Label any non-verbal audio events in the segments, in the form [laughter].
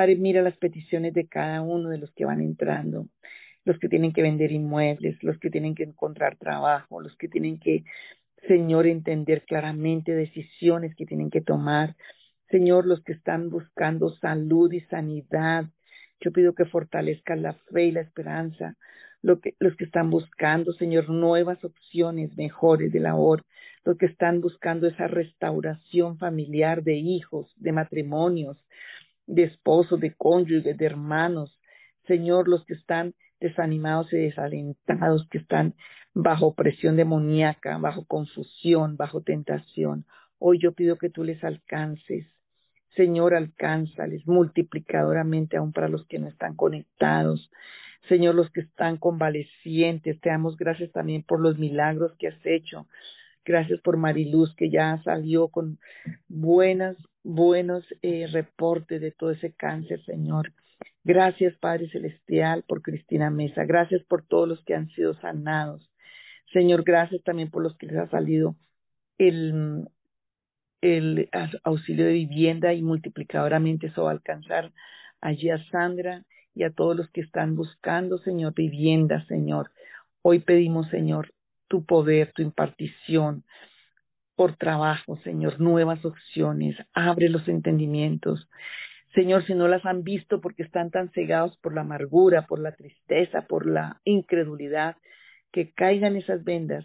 Padre, mira las peticiones de cada uno de los que van entrando, los que tienen que vender inmuebles, los que tienen que encontrar trabajo, los que tienen que, Señor, entender claramente decisiones que tienen que tomar. Señor, los que están buscando salud y sanidad. Yo pido que fortalezcan la fe y la esperanza. Lo que, los que están buscando, Señor, nuevas opciones mejores de labor. Los que están buscando esa restauración familiar de hijos, de matrimonios, de esposos, de cónyuges, de hermanos. Señor, los que están desanimados y desalentados, que están bajo presión demoníaca, bajo confusión, bajo tentación. Hoy yo pido que tú les alcances. Señor, alcánzales multiplicadoramente aún para los que no están conectados. Señor, los que están convalecientes, te damos gracias también por los milagros que has hecho. Gracias por Mariluz, que ya salió con buenas, buenos eh, reportes de todo ese cáncer, Señor. Gracias, Padre Celestial, por Cristina Mesa. Gracias por todos los que han sido sanados. Señor, gracias también por los que les ha salido el, el auxilio de vivienda y multiplicadoramente eso va a alcanzar allí a Sandra y a todos los que están buscando, Señor, vivienda, Señor. Hoy pedimos, Señor, tu poder, tu impartición por trabajo, Señor, nuevas opciones, abre los entendimientos. Señor, si no las han visto porque están tan cegados por la amargura, por la tristeza, por la incredulidad, que caigan esas vendas,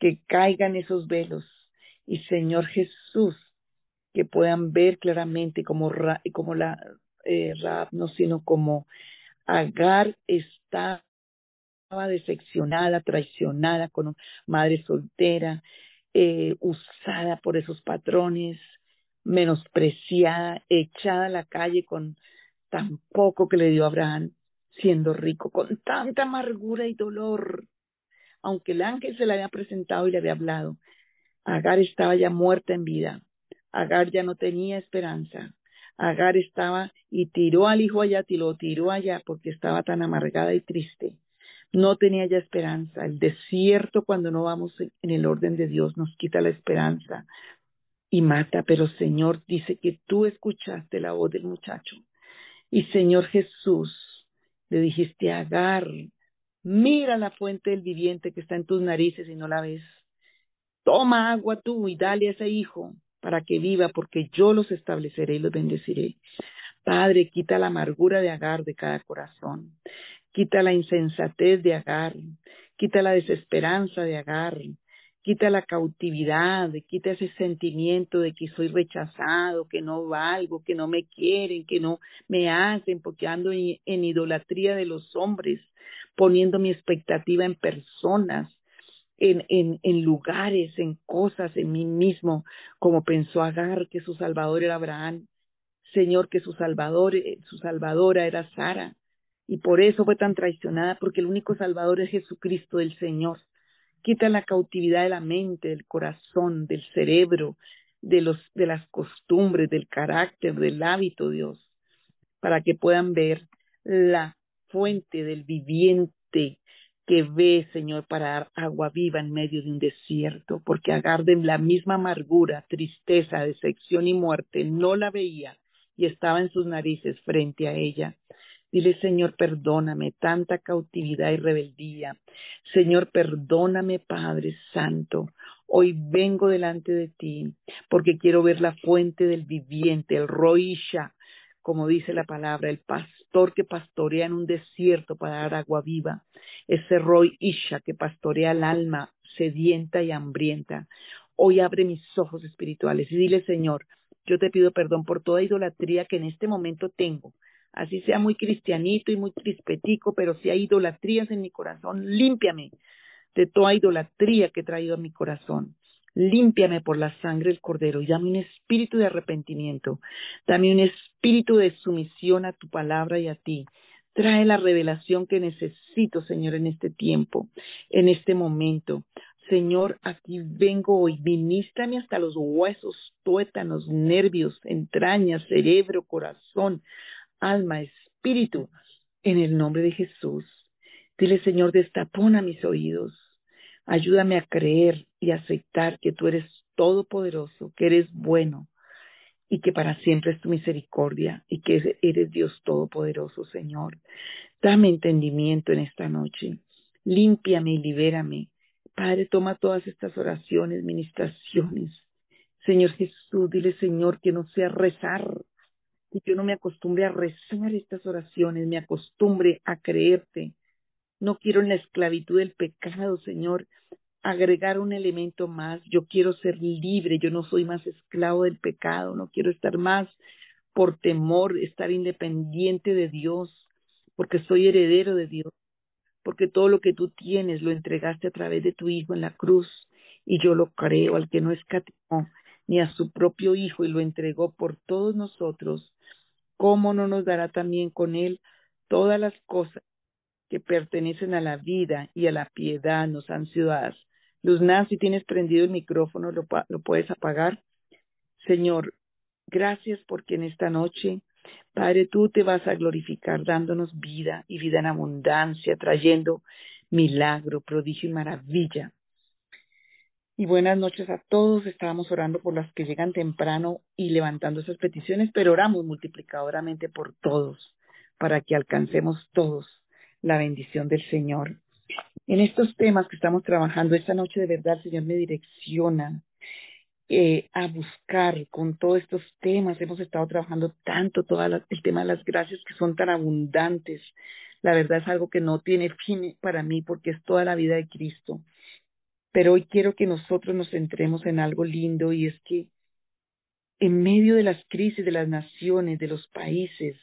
que caigan esos velos. Y Señor Jesús, que puedan ver claramente como, la eh, no, sino como Agar estaba decepcionada, traicionada con madre soltera, eh, usada por esos patrones, menospreciada, echada a la calle con tan poco que le dio Abraham, siendo rico, con tanta amargura y dolor. Aunque el ángel se le había presentado y le había hablado, Agar estaba ya muerta en vida. Agar ya no tenía esperanza. Agar estaba y tiró al hijo allá, y lo tiró allá porque estaba tan amargada y triste. No tenía ya esperanza. El desierto cuando no vamos en el orden de Dios nos quita la esperanza, y mata, pero Señor dice que tú escuchaste la voz del muchacho. Y Señor Jesús, le dijiste a Agar, mira la fuente del viviente que está en tus narices y no la ves. Toma agua tú y dale a ese hijo para que viva, porque yo los estableceré y los bendeciré. Padre, quita la amargura de Agar de cada corazón. Quita la insensatez de Agar. Quita la desesperanza de Agar quita la cautividad, quita ese sentimiento de que soy rechazado, que no valgo, que no me quieren, que no me hacen, porque ando en, idolatría de los hombres, poniendo mi expectativa en personas, en, en, en lugares, en cosas, en mí mismo, como pensó Agar que su salvador era Abraham, Señor, que su salvador, eh, su salvadora era Sara, y por eso fue tan traicionada, porque el único salvador es Jesucristo, el Señor. Quita la cautividad de la mente, del corazón, del cerebro, de, los, de las costumbres, del carácter, del hábito, Dios, para que puedan ver la fuente del viviente que ve, Señor, para dar agua viva en medio de un desierto, porque agarden la misma amargura, tristeza, decepción y muerte, no la veía y estaba en sus narices frente a ella. Dile, Señor, perdóname tanta cautividad y rebeldía. Señor, perdóname, Padre Santo. Hoy vengo delante de ti porque quiero ver la fuente del viviente, el roisha, como dice la palabra, el pastor que pastorea en un desierto para dar agua viva. Ese roisha que pastorea el alma sedienta y hambrienta. Hoy abre mis ojos espirituales y dile, Señor, yo te pido perdón por toda idolatría que en este momento tengo así sea muy cristianito y muy crispetico, pero si hay idolatrías en mi corazón, límpiame de toda idolatría que he traído a mi corazón. Límpiame por la sangre del Cordero y dame un espíritu de arrepentimiento. Dame un espíritu de sumisión a tu palabra y a ti. Trae la revelación que necesito, Señor, en este tiempo, en este momento. Señor, aquí vengo hoy. Ministrame hasta los huesos, tuétanos, nervios, entrañas, cerebro, corazón alma, espíritu, en el nombre de Jesús. Dile, Señor, destapona mis oídos. Ayúdame a creer y aceptar que tú eres todopoderoso, que eres bueno y que para siempre es tu misericordia y que eres Dios Todopoderoso, Señor. Dame entendimiento en esta noche. Límpiame y libérame. Padre, toma todas estas oraciones, ministraciones. Señor Jesús, dile, Señor, que no sea rezar, que yo no me acostumbre a rezar estas oraciones, me acostumbre a creerte. No quiero en la esclavitud del pecado, Señor, agregar un elemento más. Yo quiero ser libre, yo no soy más esclavo del pecado, no quiero estar más por temor, estar independiente de Dios, porque soy heredero de Dios, porque todo lo que tú tienes lo entregaste a través de tu Hijo en la cruz, y yo lo creo, al que no escatimó ni a su propio Hijo y lo entregó por todos nosotros, ¿cómo no nos dará también con él todas las cosas que pertenecen a la vida y a la piedad nos han sido dadas? Si tienes prendido el micrófono, lo, lo puedes apagar. Señor, gracias porque en esta noche, Padre, tú te vas a glorificar dándonos vida y vida en abundancia, trayendo milagro, prodigio y maravilla. Y buenas noches a todos. Estábamos orando por las que llegan temprano y levantando esas peticiones, pero oramos multiplicadoramente por todos, para que alcancemos todos la bendición del Señor. En estos temas que estamos trabajando esta noche, de verdad, el Señor me direcciona eh, a buscar con todos estos temas. Hemos estado trabajando tanto todo el tema de las gracias que son tan abundantes. La verdad es algo que no tiene fin para mí porque es toda la vida de Cristo. Pero hoy quiero que nosotros nos centremos en algo lindo y es que en medio de las crisis de las naciones, de los países,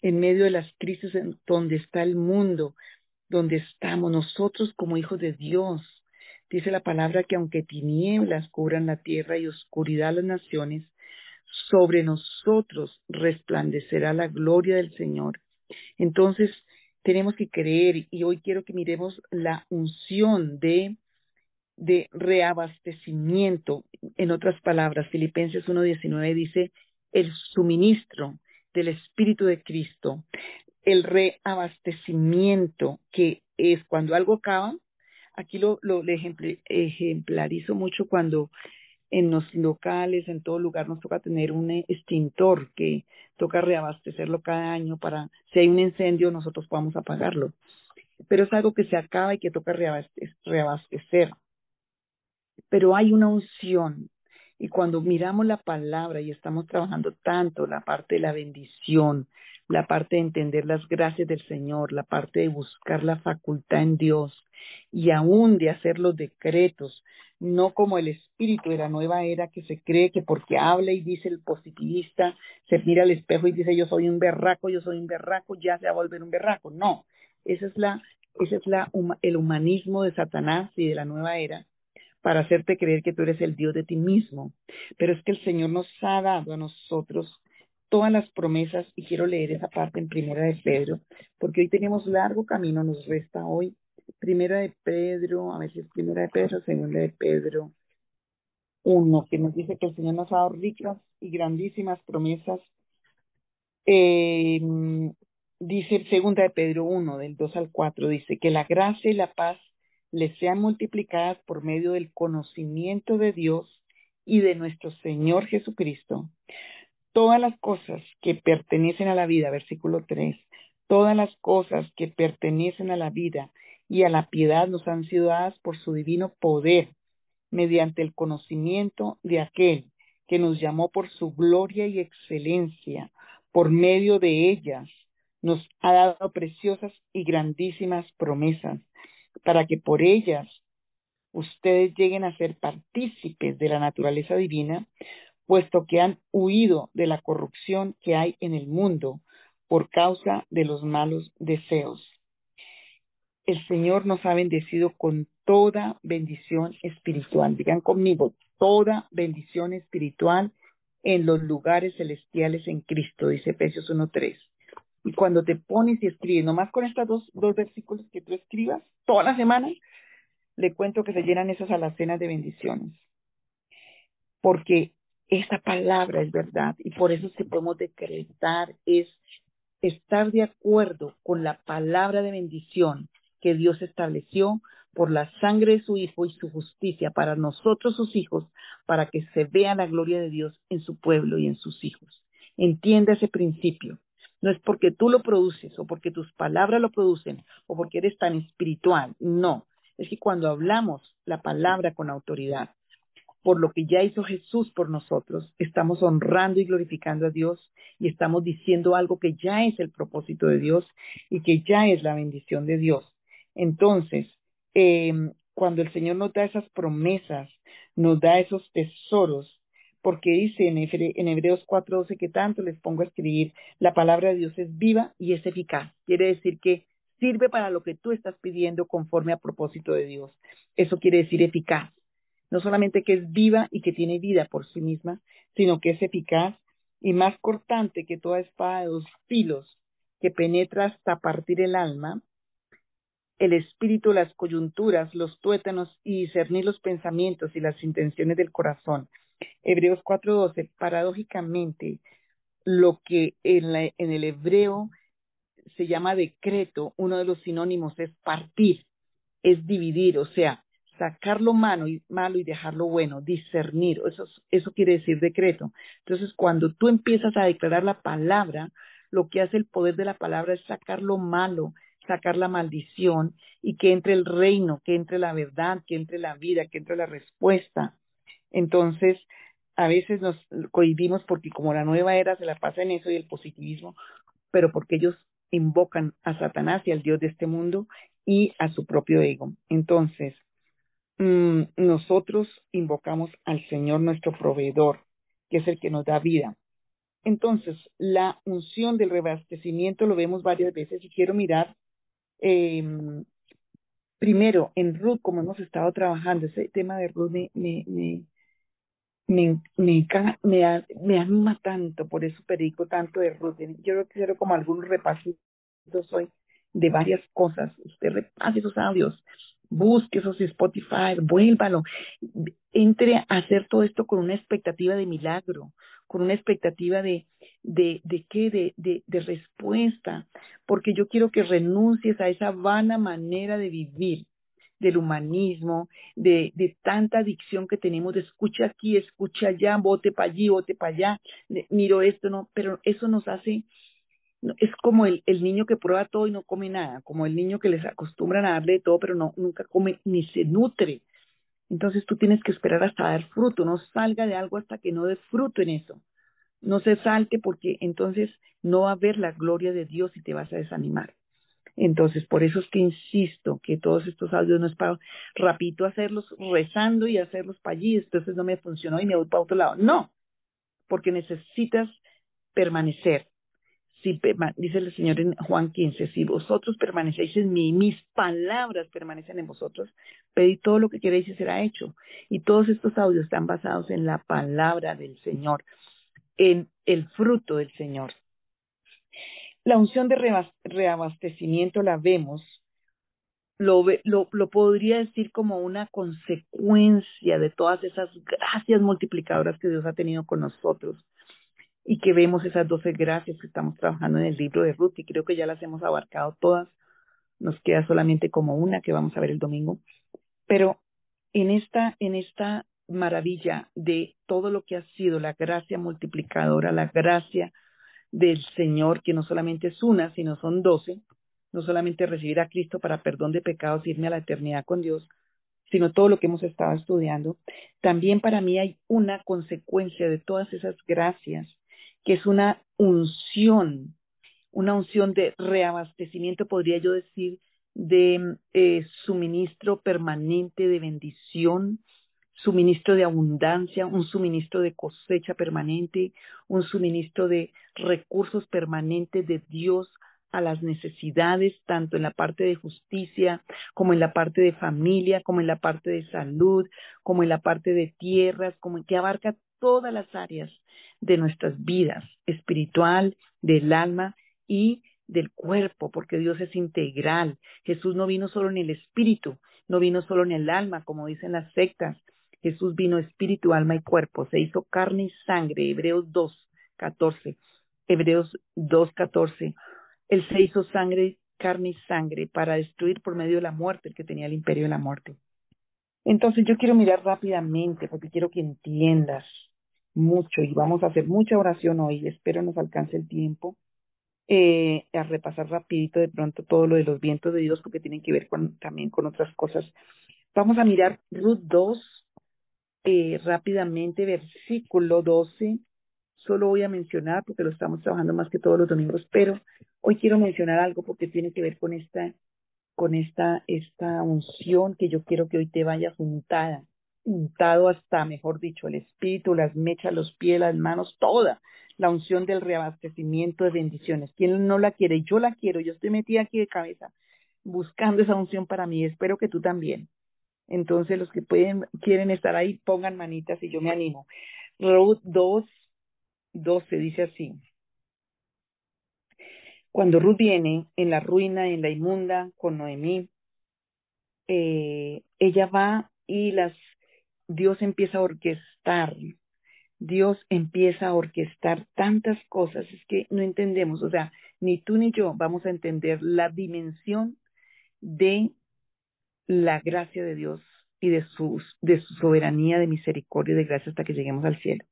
en medio de las crisis donde está el mundo, donde estamos nosotros como hijos de Dios. Dice la palabra que aunque tinieblas cubran la tierra y oscuridad las naciones, sobre nosotros resplandecerá la gloria del Señor. Entonces, tenemos que creer y hoy quiero que miremos la unción de, de reabastecimiento. En otras palabras, Filipenses 1.19 dice, el suministro del Espíritu de Cristo el reabastecimiento, que es cuando algo acaba. Aquí lo, lo ejemplarizo mucho cuando en los locales, en todo lugar, nos toca tener un extintor que toca reabastecerlo cada año para, si hay un incendio, nosotros podamos apagarlo. Pero es algo que se acaba y que toca reabastecer. Pero hay una unción. Y cuando miramos la palabra y estamos trabajando tanto la parte de la bendición, la parte de entender las gracias del Señor, la parte de buscar la facultad en Dios y aún de hacer los decretos, no como el espíritu de la nueva era que se cree que porque habla y dice el positivista, se mira al espejo y dice yo soy un berraco, yo soy un berraco, ya se va a volver un berraco. No, esa es la, ese es la, el humanismo de Satanás y de la nueva era para hacerte creer que tú eres el Dios de ti mismo. Pero es que el Señor nos ha dado a nosotros todas las promesas y quiero leer esa parte en Primera de Pedro, porque hoy tenemos largo camino, nos resta hoy Primera de Pedro, a ver si es Primera de Pedro, Segunda de Pedro, uno, que nos dice que el Señor nos ha dado ricas y grandísimas promesas. Eh, dice Segunda de Pedro 1, del 2 al 4, dice que la gracia y la paz les sean multiplicadas por medio del conocimiento de Dios y de nuestro Señor Jesucristo todas las cosas que pertenecen a la vida, versículo 3, todas las cosas que pertenecen a la vida y a la piedad nos han sido dadas por su divino poder, mediante el conocimiento de aquel que nos llamó por su gloria y excelencia, por medio de ellas nos ha dado preciosas y grandísimas promesas, para que por ellas ustedes lleguen a ser partícipes de la naturaleza divina, puesto que han huido de la corrupción que hay en el mundo por causa de los malos deseos. El Señor nos ha bendecido con toda bendición espiritual. Digan conmigo, toda bendición espiritual en los lugares celestiales en Cristo, dice Efesios 1.3. Y cuando te pones y escribes, nomás con estos dos, dos versículos que tú escribas toda la semana, le cuento que se llenan esas alacenas de bendiciones. Porque esa palabra es verdad y por eso si podemos decretar es estar de acuerdo con la palabra de bendición que Dios estableció por la sangre de su Hijo y su justicia para nosotros sus hijos, para que se vea la gloria de Dios en su pueblo y en sus hijos. Entienda ese principio. No es porque tú lo produces o porque tus palabras lo producen o porque eres tan espiritual. No. Es que cuando hablamos la palabra con autoridad, por lo que ya hizo Jesús por nosotros, estamos honrando y glorificando a Dios y estamos diciendo algo que ya es el propósito de Dios y que ya es la bendición de Dios. Entonces, eh, cuando el Señor nos da esas promesas, nos da esos tesoros, porque dice en, Hebreos 4:12 que tanto les pongo a escribir, la palabra de Dios es viva y es eficaz. Quiere decir que sirve para lo que tú estás pidiendo conforme a propósito de Dios. Eso quiere decir eficaz. No solamente que es viva y que tiene vida por sí misma, sino que es eficaz y más cortante que toda espada de dos filos que penetra hasta partir el alma el espíritu, las coyunturas, los tuétanos y discernir los pensamientos y las intenciones del corazón. Hebreos 4:12, paradójicamente, lo que en, el hebreo se llama decreto, uno de los sinónimos es partir, es dividir, o sea, sacar lo malo y, malo y dejar lo bueno, discernir, eso, eso quiere decir decreto. Entonces, cuando tú empiezas a declarar la palabra, lo que hace el poder de la palabra es sacar lo malo sacar la maldición y que entre el reino, que entre la verdad, que entre la vida, que entre la respuesta. Entonces, a veces nos cohibimos porque como la nueva era se la pasa en eso y el positivismo, pero porque ellos invocan a Satanás y al Dios de este mundo y a su propio ego. Entonces, mm, nosotros invocamos al Señor nuestro proveedor, que es el que nos da vida. Entonces, la unción del reabastecimiento lo vemos varias veces y quiero mirar eh, primero, en Ruth, como hemos estado trabajando, ese tema de Ruth me, me, me, me, me, me, anima tanto, por eso predico tanto de Ruth. Yo creo que quiero como algún repasitos de varias cosas. Usted repase esos audios, busque esos Spotify, vuélvalo, entre a hacer todo esto con una expectativa de milagro, con una expectativa de, de, de qué, de, de, de respuesta, porque yo quiero que renuncies a esa vana manera de vivir, del humanismo, de, de tanta adicción que tenemos de escucha aquí, escucha allá, bote para allí, bote para allá, miro esto, no, pero eso nos hace, es como el, el niño que prueba todo y no come nada, como el niño que les acostumbran a darle todo, pero no, nunca come ni se nutre. Entonces tú tienes que esperar hasta dar fruto, no salga de algo hasta que no dé fruto en eso. No se salte porque entonces no va a ver la gloria de Dios y te vas a desanimar. Entonces, por eso es que insisto que todos estos audios no es para rapidito hacerlos rezando y hacerlos para allí, entonces no me funcionó y me voy para otro lado. No, porque necesitas permanecer. Si, dice el Señor en Juan 15, si vosotros permanecéis en mí, mis palabras permanecen en vosotros, pedid todo lo que queréis y será hecho. Y todos estos audios están basados en la palabra del Señor, en el fruto del Señor. La unción de reabastecimiento la vemos, lo, lo, podría decir como una consecuencia de todas esas gracias multiplicadoras que Dios ha tenido con nosotros y que vemos esas doce gracias que estamos trabajando en el libro de Ruth y creo que ya las hemos abarcado todas. Nos queda solamente como una que vamos a ver el domingo. Pero en esta, en esta maravilla de todo lo que ha sido la gracia multiplicadora, la gracia del Señor, que no solamente es una, sino son doce, no solamente recibir a Cristo para perdón de pecados, irme a la eternidad con Dios, sino todo lo que hemos estado estudiando, también para mí hay una consecuencia de todas esas gracias que es una unción, una unción de reabastecimiento, podría yo decir, de eh, suministro permanente de bendición, suministro de abundancia, un suministro de cosecha permanente, un suministro de recursos permanentes de Dios a las necesidades, tanto en la parte de justicia, como en la parte de familia, como en la parte de salud, como en la parte de tierras, como en que abarca todas las áreas de nuestras vidas, espiritual, del alma y del cuerpo, porque Dios es integral. Jesús no vino solo en el espíritu, no vino solo en el alma, como dicen las sectas. Jesús vino espíritu, alma y cuerpo, se hizo carne y sangre, Hebreos 2, 14. Hebreos 2, 14. Él se hizo sangre carne y sangre para destruir por medio de la muerte el que tenía el imperio de la muerte. Entonces yo quiero mirar rápidamente porque quiero que entiendas mucho y vamos a hacer mucha oración hoy. Espero nos alcance el tiempo eh, a repasar rapidito de pronto todo lo de los vientos de Dios porque tienen que ver con, también con otras cosas. Vamos a mirar Ruth 2 eh, rápidamente, versículo 12. Solo voy a mencionar porque lo estamos trabajando más que todos los domingos, pero hoy quiero mencionar algo porque tiene que ver con esta con esta, esta unción que yo quiero que hoy te vaya juntada, untado hasta, mejor dicho, el espíritu, las mechas, los pies, las manos, toda la unción del reabastecimiento de bendiciones. ¿Quién no la quiere? Yo la quiero, yo estoy metida aquí de cabeza buscando esa unción para mí, espero que tú también. Entonces los que pueden, quieren estar ahí, pongan manitas y yo me animo. Ruth 2, 12 dice así. Cuando Ruth viene en la ruina, en la inmunda, con Noemí, eh, ella va y las Dios empieza a orquestar, Dios empieza a orquestar tantas cosas, es que no entendemos, o sea, ni tú ni yo vamos a entender la dimensión de la gracia de Dios y de, sus, de su soberanía, de misericordia y de gracia hasta que lleguemos al cielo.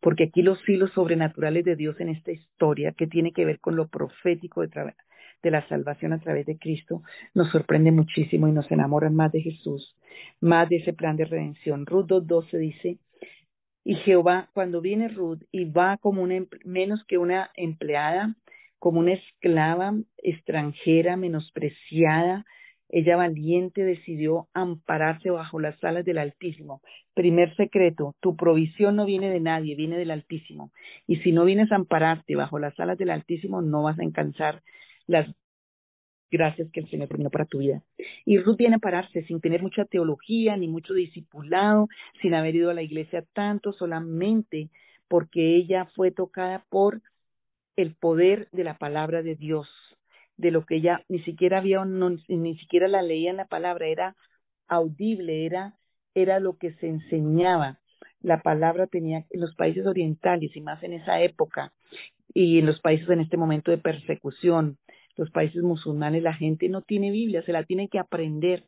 Porque aquí los filos sobrenaturales de Dios en esta historia, que tiene que ver con lo profético de, la salvación a través de Cristo, nos sorprende muchísimo y nos enamoran más de Jesús, más de ese plan de redención. Ruth 2.12 dice, y Jehová, cuando viene Ruth y va como una, menos que una empleada, como una esclava extranjera, menospreciada, ella valiente decidió ampararse bajo las alas del Altísimo. Primer secreto, tu provisión no viene de nadie, viene del Altísimo. Y si no vienes a ampararte bajo las alas del Altísimo, no vas a alcanzar las gracias que el Señor terminó para tu vida. Y Ruth viene a pararse sin tener mucha teología ni mucho discipulado, sin haber ido a la iglesia tanto, solamente porque ella fue tocada por el poder de la palabra de Dios de lo que ella ni siquiera había, ni siquiera la leía en la palabra, era audible, era, era lo que se enseñaba. La palabra tenía en los países orientales y más en esa época y en los países en este momento de persecución, los países musulmanes, la gente no tiene Biblia, se la tiene que aprender.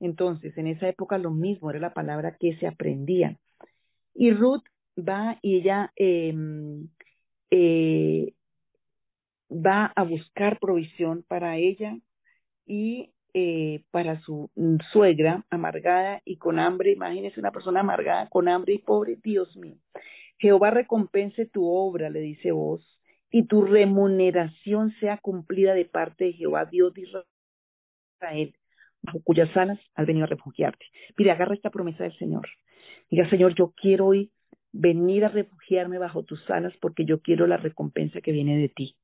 Entonces, en esa época lo mismo, era la palabra que se aprendía. Y Ruth va y ella eh, eh, va a buscar provisión para ella y eh, para su suegra amargada y con hambre. Imagínese una persona amargada con hambre y pobre, Dios mío. Jehová recompense tu obra, le dice vos, y tu remuneración sea cumplida de parte de Jehová, Dios de Israel, bajo cuyas alas has venido a refugiarte. Mire, agarra esta promesa del Señor. Diga, Señor, yo quiero hoy venir a refugiarme bajo tus alas porque yo quiero la recompensa que viene de ti.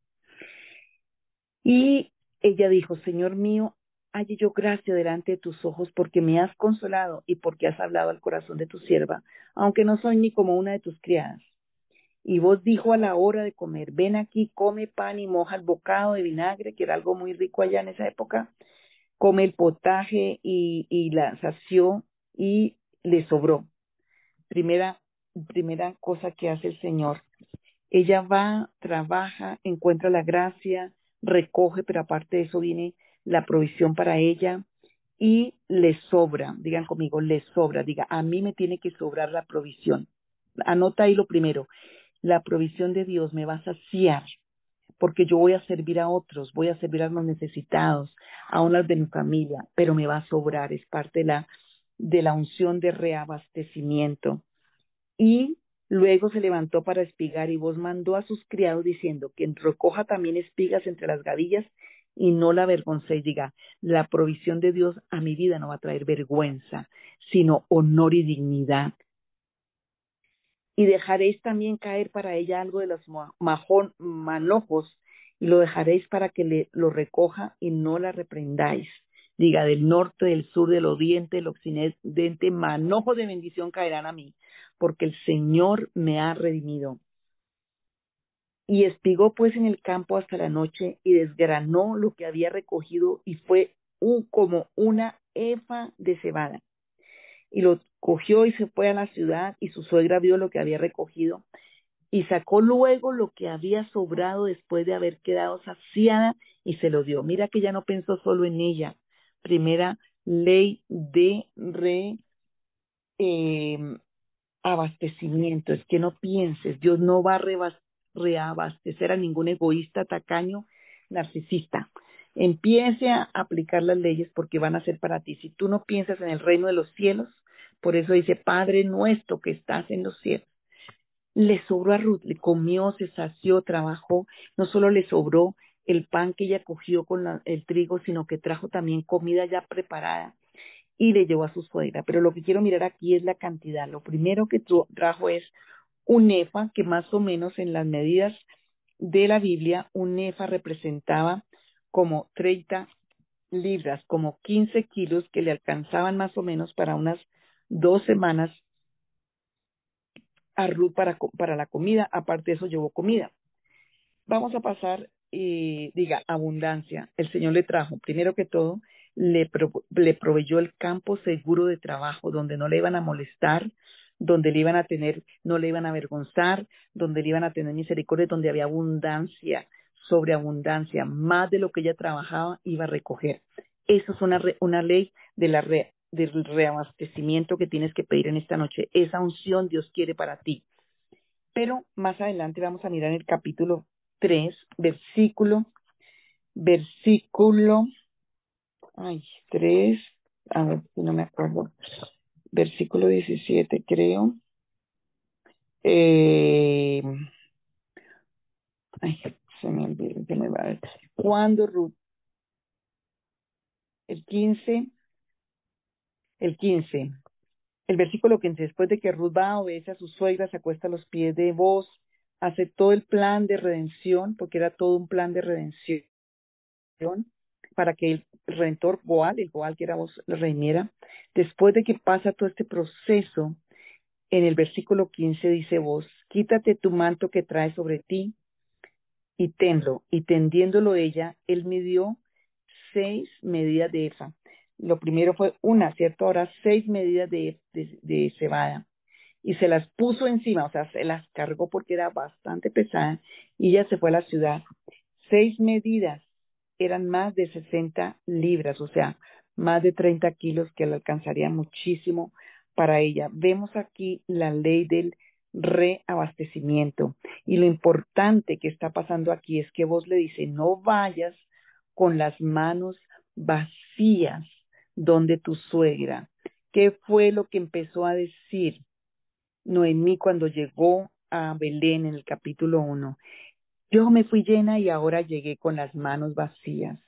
Y ella dijo, Señor mío, halle yo gracia delante de tus ojos porque me has consolado y porque has hablado al corazón de tu sierva, aunque no soy ni como una de tus criadas. Y vos dijo a la hora de comer, ven aquí, come pan y moja el bocado de vinagre, que era algo muy rico allá en esa época, come el potaje y, la sació y le sobró. Primera, primera cosa que hace el Señor. Ella va, trabaja, encuentra la gracia, recoge, pero aparte de eso viene la provisión para ella y le sobra, digan conmigo, le sobra, diga, a mí me tiene que sobrar la provisión. Anota ahí lo primero, la provisión de Dios me va a saciar, porque yo voy a servir a otros, voy a servir a los necesitados, a unas de mi familia, pero me va a sobrar, es parte de la, de la unción de reabastecimiento. Y Luego se levantó para espigar y vos mandó a sus criados diciendo que recoja también espigas entre las gavillas y no la avergoncéis. Diga, la provisión de Dios a mi vida no va a traer vergüenza, sino honor y dignidad. Y dejaréis también caer para ella algo de los manojos y lo dejaréis para que le, lo recoja y no la reprendáis. Diga, del norte, del sur, del oriente, del occidente, manojo de bendición caerán a mí porque el Señor me ha redimido. Y espigó pues en el campo hasta la noche y desgranó lo que había recogido y fue un, como una efa de cebada. Y lo cogió y se fue a la ciudad y su suegra vio lo que había recogido y sacó luego lo que había sobrado después de haber quedado saciada y se lo dio. Mira que ya no pensó solo en ella. Primera ley de re, em, abastecimiento, es que no pienses, Dios no va a reabastecer a ningún egoísta, tacaño, narcisista. Empiece a aplicar las leyes porque van a ser para ti. Si tú no piensas en el reino de los cielos, por eso dice, Padre nuestro que estás en los cielos. Le sobró a Ruth, le comió, se sació, trabajó, no solo le sobró el pan que ella cogió con el trigo, sino que trajo también comida ya preparada y le llevó a su suegra. Pero lo que quiero mirar aquí es la cantidad. Lo primero que trajo es un efa, que más o menos en las medidas de la Biblia, un efa representaba como 30 libras, como 15 kilos que le alcanzaban más o menos para unas dos semanas a Ruth para, para la comida. Aparte de eso, llevó comida. Vamos a pasar, eh, diga, abundancia. El Señor le trajo, primero que todo, le, le proveyó el campo seguro de trabajo, donde no le iban a molestar, donde le iban a tener, no le iban a avergonzar, donde le iban a tener misericordia, donde había abundancia, sobreabundancia, más de lo que ella trabajaba iba a recoger. Eso es una, una ley de la del reabastecimiento que tienes que pedir en esta noche. Esa unción Dios quiere para ti. Pero más adelante vamos a mirar el capítulo 3, versículo, versículo, ay, 3, a ver si no me acuerdo, versículo 17 creo. Eh, ay, se me olvidó, se me va a ver. Cuando Ruth, el 15, el 15, el versículo 15, después de que Ruth va, obedece a su suegra, se acuesta a los pies de vos, todo el plan de redención, porque era todo un plan de redención, para que el redentor Boal, el Boal que era vos, reiniera, después de que pasa todo este proceso, en el versículo 15 dice vos, quítate tu manto que trae sobre ti y tenlo. Y tendiéndolo ella, él midió seis medidas de efa lo primero fue una, ¿cierto? Ahora seis medidas de, de, cebada y se las puso encima, o sea, se las cargó porque era bastante pesada y ella se fue a la ciudad. Seis medidas eran más de 60 libras, o sea, más de 30 kilos que le alcanzaría muchísimo para ella. Vemos aquí la ley del reabastecimiento y lo importante que está pasando aquí es que vos le dice, no vayas con las manos vacías donde tu suegra. ¿Qué fue lo que empezó a decir Noemí cuando llegó a Belén en el capítulo 1? Yo me fui llena y ahora llegué con las manos vacías.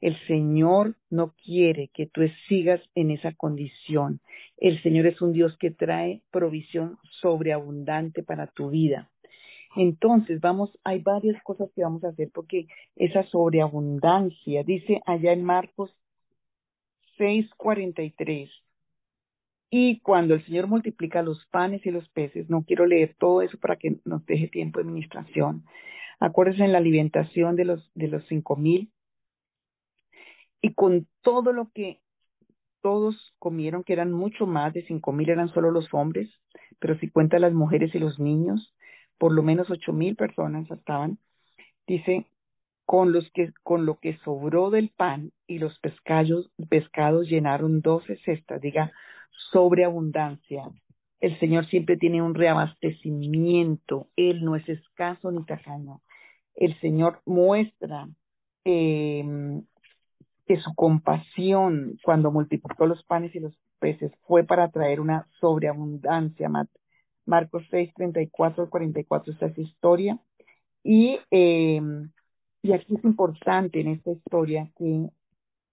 El Señor no quiere que tú sigas en esa condición. El Señor es un Dios que trae provisión sobreabundante para tu vida. Entonces, vamos, hay varias cosas que vamos a hacer porque esa sobreabundancia, dice allá en Marcos 6:43. Y cuando el Señor multiplica los panes y los peces, no quiero leer todo eso para que nos deje tiempo de administración. Acuérdense en la alimentación de los, de los cinco mil. Y con todo lo que todos comieron, que eran mucho más de cinco mil, eran solo los hombres, pero si cuenta las mujeres y los niños, por lo menos ocho mil personas estaban. Dice, con, los que, con lo que sobró del pan y los pescados, pescados llenaron doce cestas, diga, sobreabundancia. El Señor siempre tiene un reabastecimiento, Él no es escaso ni tacaño. El Señor muestra eh, que su compasión cuando multiplicó los panes y los peces fue para traer una sobreabundancia. Marcos 6, 34 44 esta es historia. Y eh, y aquí es importante en esta historia que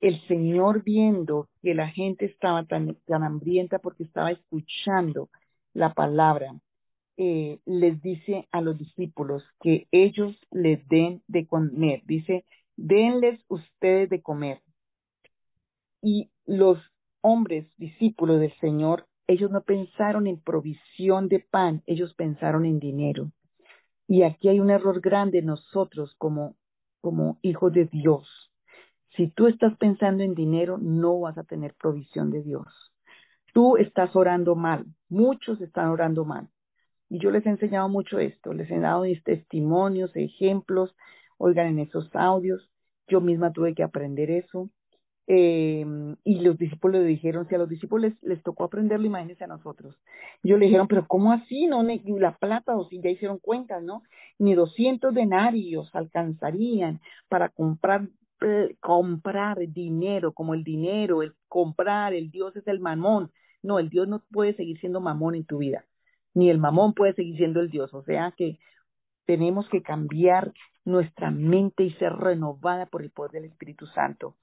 el Señor viendo que la gente estaba tan, hambrienta porque estaba escuchando la palabra, eh, les dice a los discípulos que ellos les den de comer. Dice, denles ustedes de comer. Y los hombres discípulos del Señor, ellos no pensaron en provisión de pan, ellos pensaron en dinero. Y aquí hay un error grande nosotros como como hijo de Dios. Si tú estás pensando en dinero, no vas a tener provisión de Dios. Tú estás orando mal. Muchos están orando mal. Y yo les he enseñado mucho esto, les he dado mis testimonios, ejemplos, oigan en esos audios, yo misma tuve que aprender eso. Eh, y los discípulos le dijeron, si a los discípulos les, tocó aprenderlo, imagínense a nosotros. yo le dijeron, pero ¿cómo así? No, ni la plata, o si ya hicieron cuentas, ¿no? Ni 200 denarios alcanzarían para comprar eh, comprar dinero, como el dinero, el comprar, el Dios es el mamón. No, el Dios no puede seguir siendo mamón en tu vida, ni el mamón puede seguir siendo el Dios. O sea que tenemos que cambiar nuestra mente y ser renovada por el poder del Espíritu Santo.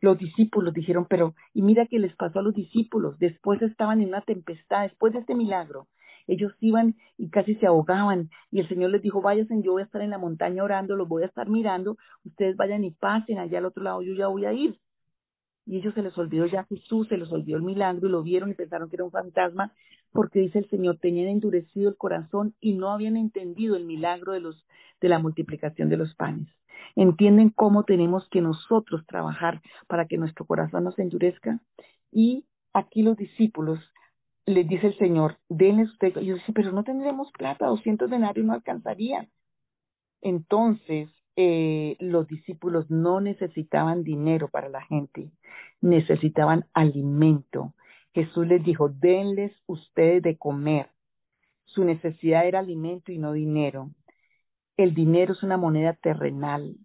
Los discípulos dijeron, pero, y mira qué les pasó a los discípulos, después estaban en una tempestad, después de este milagro, ellos iban y casi se ahogaban y el Señor les dijo, váyanse, yo voy a estar en la montaña orando, los voy a estar mirando, ustedes vayan y pasen allá al otro lado, yo ya voy a ir y ellos se les olvidó ya Jesús, se les olvidó el milagro y lo vieron y pensaron que era un fantasma, porque dice el Señor, tenían endurecido el corazón y no habían entendido el milagro de los de la multiplicación de los panes. ¿Entienden cómo tenemos que nosotros trabajar para que nuestro corazón no se endurezca? Y aquí los discípulos les dice el Señor, denles ustedes, y ellos dicen, pero no tendremos plata, 200 denarios no alcanzarían. Entonces, eh, los discípulos no necesitaban dinero para la gente, necesitaban alimento. Jesús les dijo, denles ustedes de comer. Su necesidad era alimento y no dinero. El dinero es una moneda terrenal,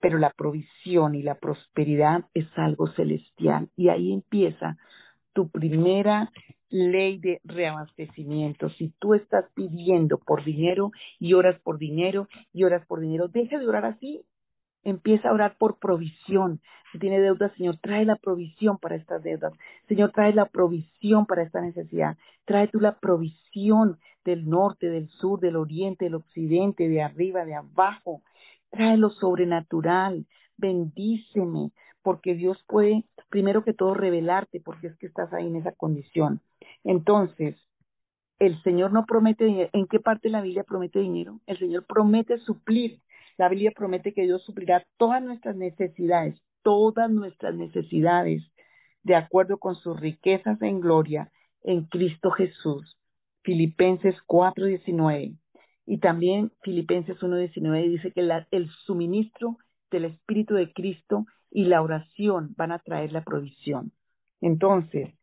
pero la provisión y la prosperidad es algo celestial. Y ahí empieza tu primera ley de reabastecimiento. Si tú estás pidiendo por dinero y oras por dinero y oras por dinero, deja de orar así. Empieza a orar por provisión. Si tiene deudas, Señor, trae la provisión para estas deudas. Señor, trae la provisión para esta necesidad. Trae tú la provisión del norte, del sur, del oriente, del occidente, de arriba, de abajo. Trae lo sobrenatural. Bendíceme, porque Dios puede, primero que todo, revelarte, porque es que estás ahí en esa condición. Entonces, el Señor no promete dinero. ¿En qué parte de la Biblia promete dinero? El Señor promete suplir. La Biblia promete que Dios suplirá todas nuestras necesidades, todas nuestras necesidades, de acuerdo con sus riquezas en gloria en Cristo Jesús. Filipenses 4:19. Y también Filipenses 1:19 dice que el suministro del Espíritu de Cristo y la oración van a traer la provisión. Entonces,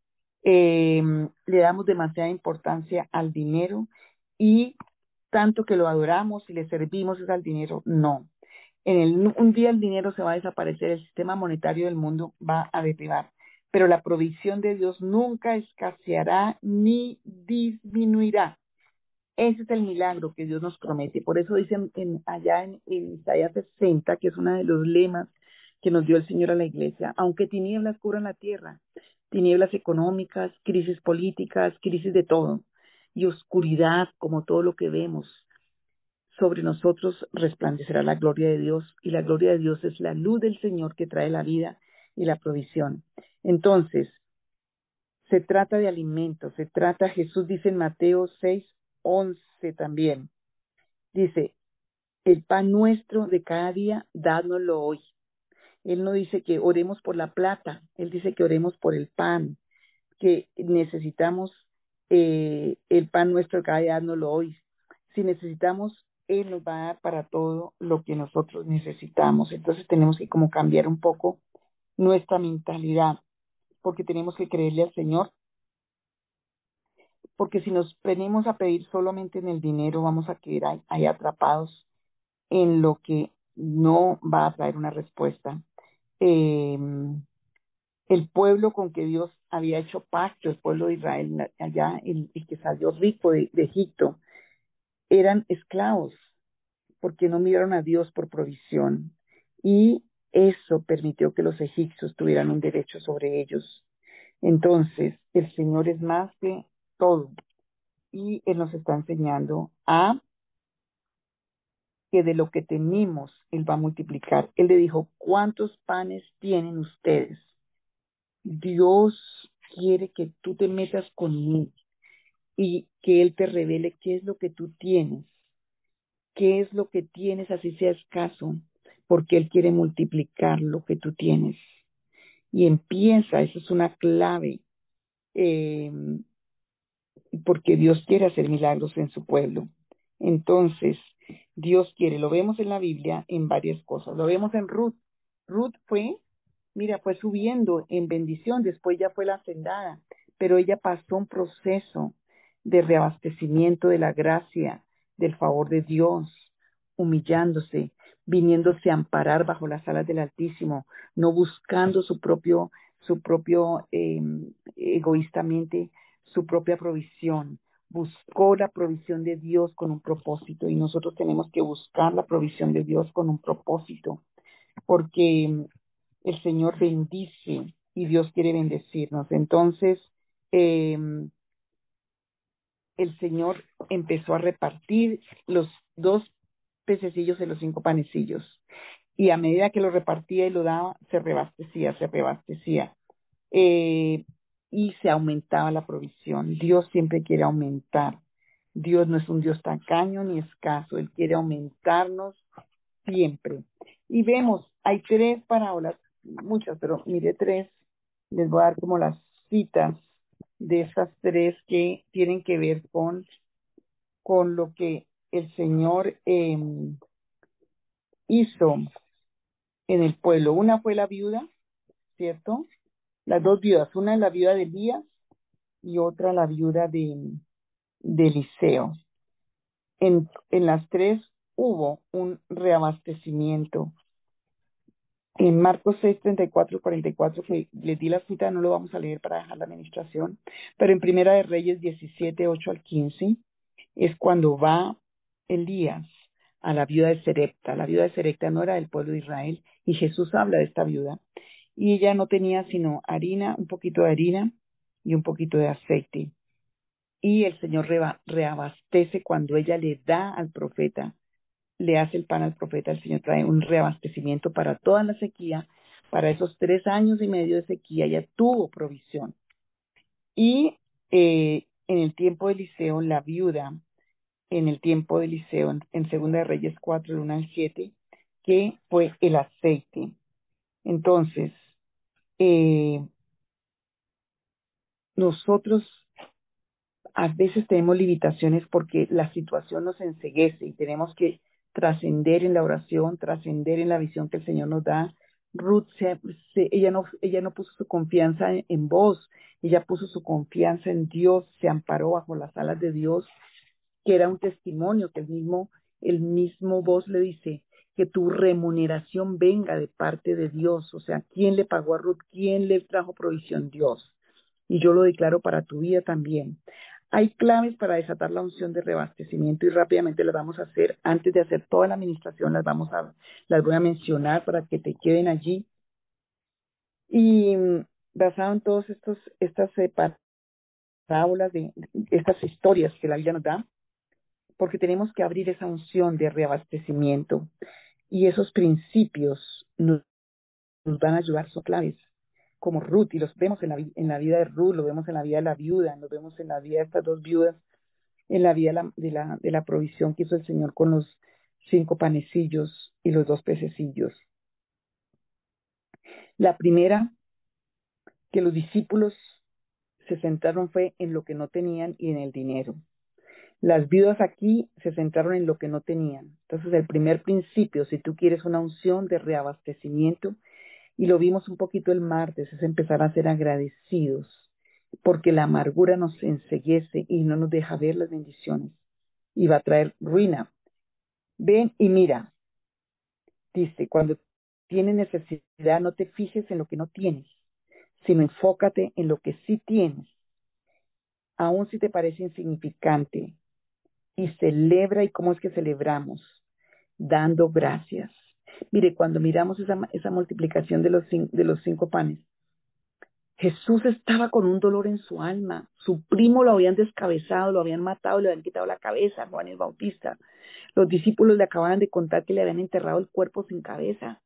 eh, le damos demasiada importancia al dinero y tanto que lo adoramos y le servimos es al dinero, no. En el, un día el dinero se va a desaparecer, el sistema monetario del mundo va a derribar, pero la provisión de Dios nunca escaseará ni disminuirá. Ese es el milagro que Dios nos promete. Por eso dicen en, allá en, en Isaías 60, que es uno de los lemas que nos dio el Señor a la iglesia, aunque tinieblas cubran la tierra, tinieblas económicas, crisis políticas, crisis de todo, y oscuridad como todo lo que vemos. Sobre nosotros resplandecerá la gloria de Dios, y la gloria de Dios es la luz del Señor que trae la vida y la provisión. Entonces, se trata de alimentos, se trata, Jesús dice en Mateo 6, 11 también, dice, el pan nuestro de cada día, dádnoslo hoy. Él no dice que oremos por la plata, Él dice que oremos por el pan, que necesitamos eh, el pan nuestro cada día no lo hoy. Si necesitamos, Él nos va a dar para todo lo que nosotros necesitamos. Entonces tenemos que como cambiar un poco nuestra mentalidad, porque tenemos que creerle al Señor. Porque si nos venimos a pedir solamente en el dinero, vamos a quedar ahí atrapados en lo que no va a traer una respuesta eh, el pueblo con que Dios había hecho pacto, el pueblo de Israel, allá el, que salió rico de, Egipto, eran esclavos porque no miraron a Dios por provisión y eso permitió que los egipcios tuvieran un derecho sobre ellos. Entonces, el Señor es más que todo y Él nos está enseñando a que de lo que tenemos Él va a multiplicar. Él le dijo, ¿cuántos panes tienen ustedes? Dios quiere que tú te metas con Él y que Él te revele qué es lo que tú tienes, qué es lo que tienes, así sea escaso, porque Él quiere multiplicar lo que tú tienes. Y empieza, eso es una clave. Eh, porque Dios quiere hacer milagros en su pueblo. Entonces, Dios quiere, lo vemos en la Biblia en varias cosas. Lo vemos en Ruth. Ruth fue, mira, fue subiendo en bendición, después ya fue la hacendada, pero ella pasó un proceso de reabastecimiento de la gracia, del favor de Dios, humillándose, viniéndose a amparar bajo las alas del Altísimo, no buscando su propio, su propio eh, egoístamente su propia provisión, buscó la provisión de Dios con un propósito y nosotros tenemos que buscar la provisión de Dios con un propósito, porque el Señor bendice y Dios quiere bendecirnos. Entonces, eh, el Señor empezó a repartir los dos pececillos de los cinco panecillos. Y a medida que lo repartía y lo daba, se rebastecía, se rebastecía. Eh, y se aumentaba la provisión. Dios siempre quiere aumentar. Dios no es un Dios tacaño ni escaso, Él quiere aumentarnos siempre. Y vemos, hay tres parábolas, muchas, pero mire tres, les voy a dar como las citas de estas tres que tienen que ver con, con lo que el Señor em, hizo en el pueblo. Una fue la viuda, ¿cierto? Las dos viudas, una la viuda de Elías y otra la viuda de, de Eliseo. En, en las tres hubo un reabastecimiento. En Marcos 6, 34, 44, que les di la cita, no lo vamos a leer para dejar la administración, pero en Primera de Reyes 17, 8 al 15, es cuando va Elías a la viuda de Serepta. La viuda de Serepta no era del pueblo de Israel y Jesús habla de esta viuda y ella no tenía sino harina, un poquito de harina y un poquito de aceite. Y el Señor reabastece cuando ella le da al profeta, le hace el pan al profeta, el Señor trae un reabastecimiento para toda la sequía, para esos tres años y medio de sequía, ella tuvo provisión. Y eh, en el tiempo de Eliseo, la viuda, en el tiempo de Eliseo, en, Segunda de Reyes 4, 1 al 7, que fue el aceite. Entonces, eh, nosotros a veces tenemos limitaciones porque la situación nos enseguece y tenemos que trascender en la oración, trascender en la visión que el Señor nos da. Ruth, ella, no, ella no puso su confianza en, en vos, ella puso su confianza en Dios, se amparó bajo las alas de Dios, que era un testimonio que el mismo, el mismo voz le dice, que tu remuneración venga de parte de Dios. O sea, ¿quién le pagó a Ruth? ¿Quién le trajo provisión? Dios. Y yo lo declaro para tu vida también. Hay claves para desatar la unción de reabastecimiento y rápidamente las vamos a hacer. Antes de hacer toda la administración, las vamos a, las voy a mencionar para que te queden allí. Y basado en todas estas parábolas de estas historias que la Biblia nos da, porque tenemos que abrir esa unción de reabastecimiento y esos principios nos, van a ayudar, son claves, como Ruth, y los vemos en la, vida de Ruth, lo vemos en la vida de la viuda, los vemos en la vida de estas dos viudas, en la vida de la, de la provisión que hizo el Señor con los cinco panecillos y los dos pececillos. La primera, que los discípulos se centraron fue en lo que no tenían y en el dinero. Las viudas aquí se centraron en lo que no tenían. Entonces, el primer principio, si tú quieres una unción de reabastecimiento, y lo vimos un poquito el martes, es empezar a ser agradecidos, porque la amargura nos enseguece y no nos deja ver las bendiciones y va a traer ruina. Ven y mira, dice, cuando tienes necesidad, no te fijes en lo que no tienes, sino enfócate en lo que sí tienes. Aun si te parece insignificante, y celebra y cómo es que celebramos, dando gracias. Mire, cuando miramos esa, esa multiplicación de los, de los cinco panes, Jesús estaba con un dolor en su alma. Su primo lo habían descabezado, lo habían matado, le habían quitado la cabeza, Juan el Bautista. Los discípulos le acababan de contar que le habían enterrado el cuerpo sin cabeza.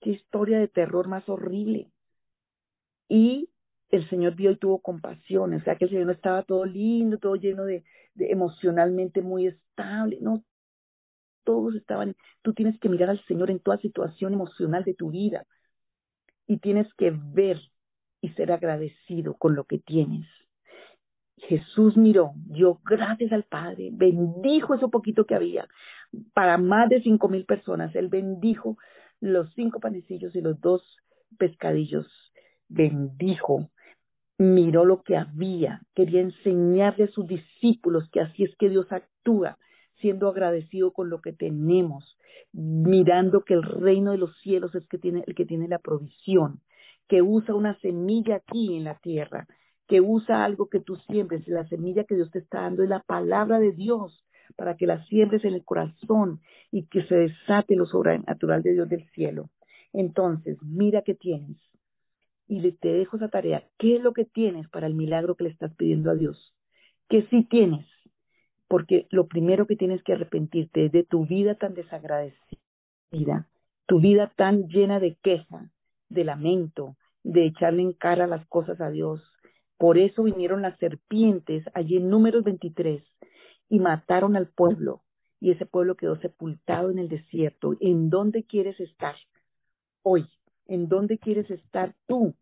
Qué historia de terror más horrible. Y el Señor vio y tuvo compasión, o sea que el Señor no estaba todo lindo, todo lleno de, emocionalmente muy estable, no, todos estaban, tú tienes que mirar al Señor en toda situación emocional de tu vida y tienes que ver y ser agradecido con lo que tienes. Jesús miró, dio gracias al Padre, bendijo eso poquito que había para más de cinco mil personas. Él bendijo los cinco panecillos y los dos pescadillos. Bendijo, miró lo que había, quería enseñarle a sus discípulos que así es que Dios actúa, siendo agradecido con lo que tenemos, mirando que el reino de los cielos es que el que tiene la provisión, que usa una semilla aquí en la tierra, que usa algo que tú siembres, la semilla que Dios te está dando es la palabra de Dios, para que la siembres en el corazón y que se desate lo sobrenatural de Dios del cielo. Entonces, mira qué tienes. Y le te dejo esa tarea. ¿Qué es lo que tienes para el milagro que le estás pidiendo a Dios? ¿Qué sí tienes? Porque lo primero que tienes que arrepentirte es de tu vida tan desagradecida, tu vida tan llena de queja, de lamento, de echarle en cara las cosas a Dios. Por eso vinieron las serpientes allí en números 23 y mataron al pueblo y ese pueblo quedó sepultado en el desierto. ¿En dónde quieres estar hoy? ¿En dónde quieres estar tú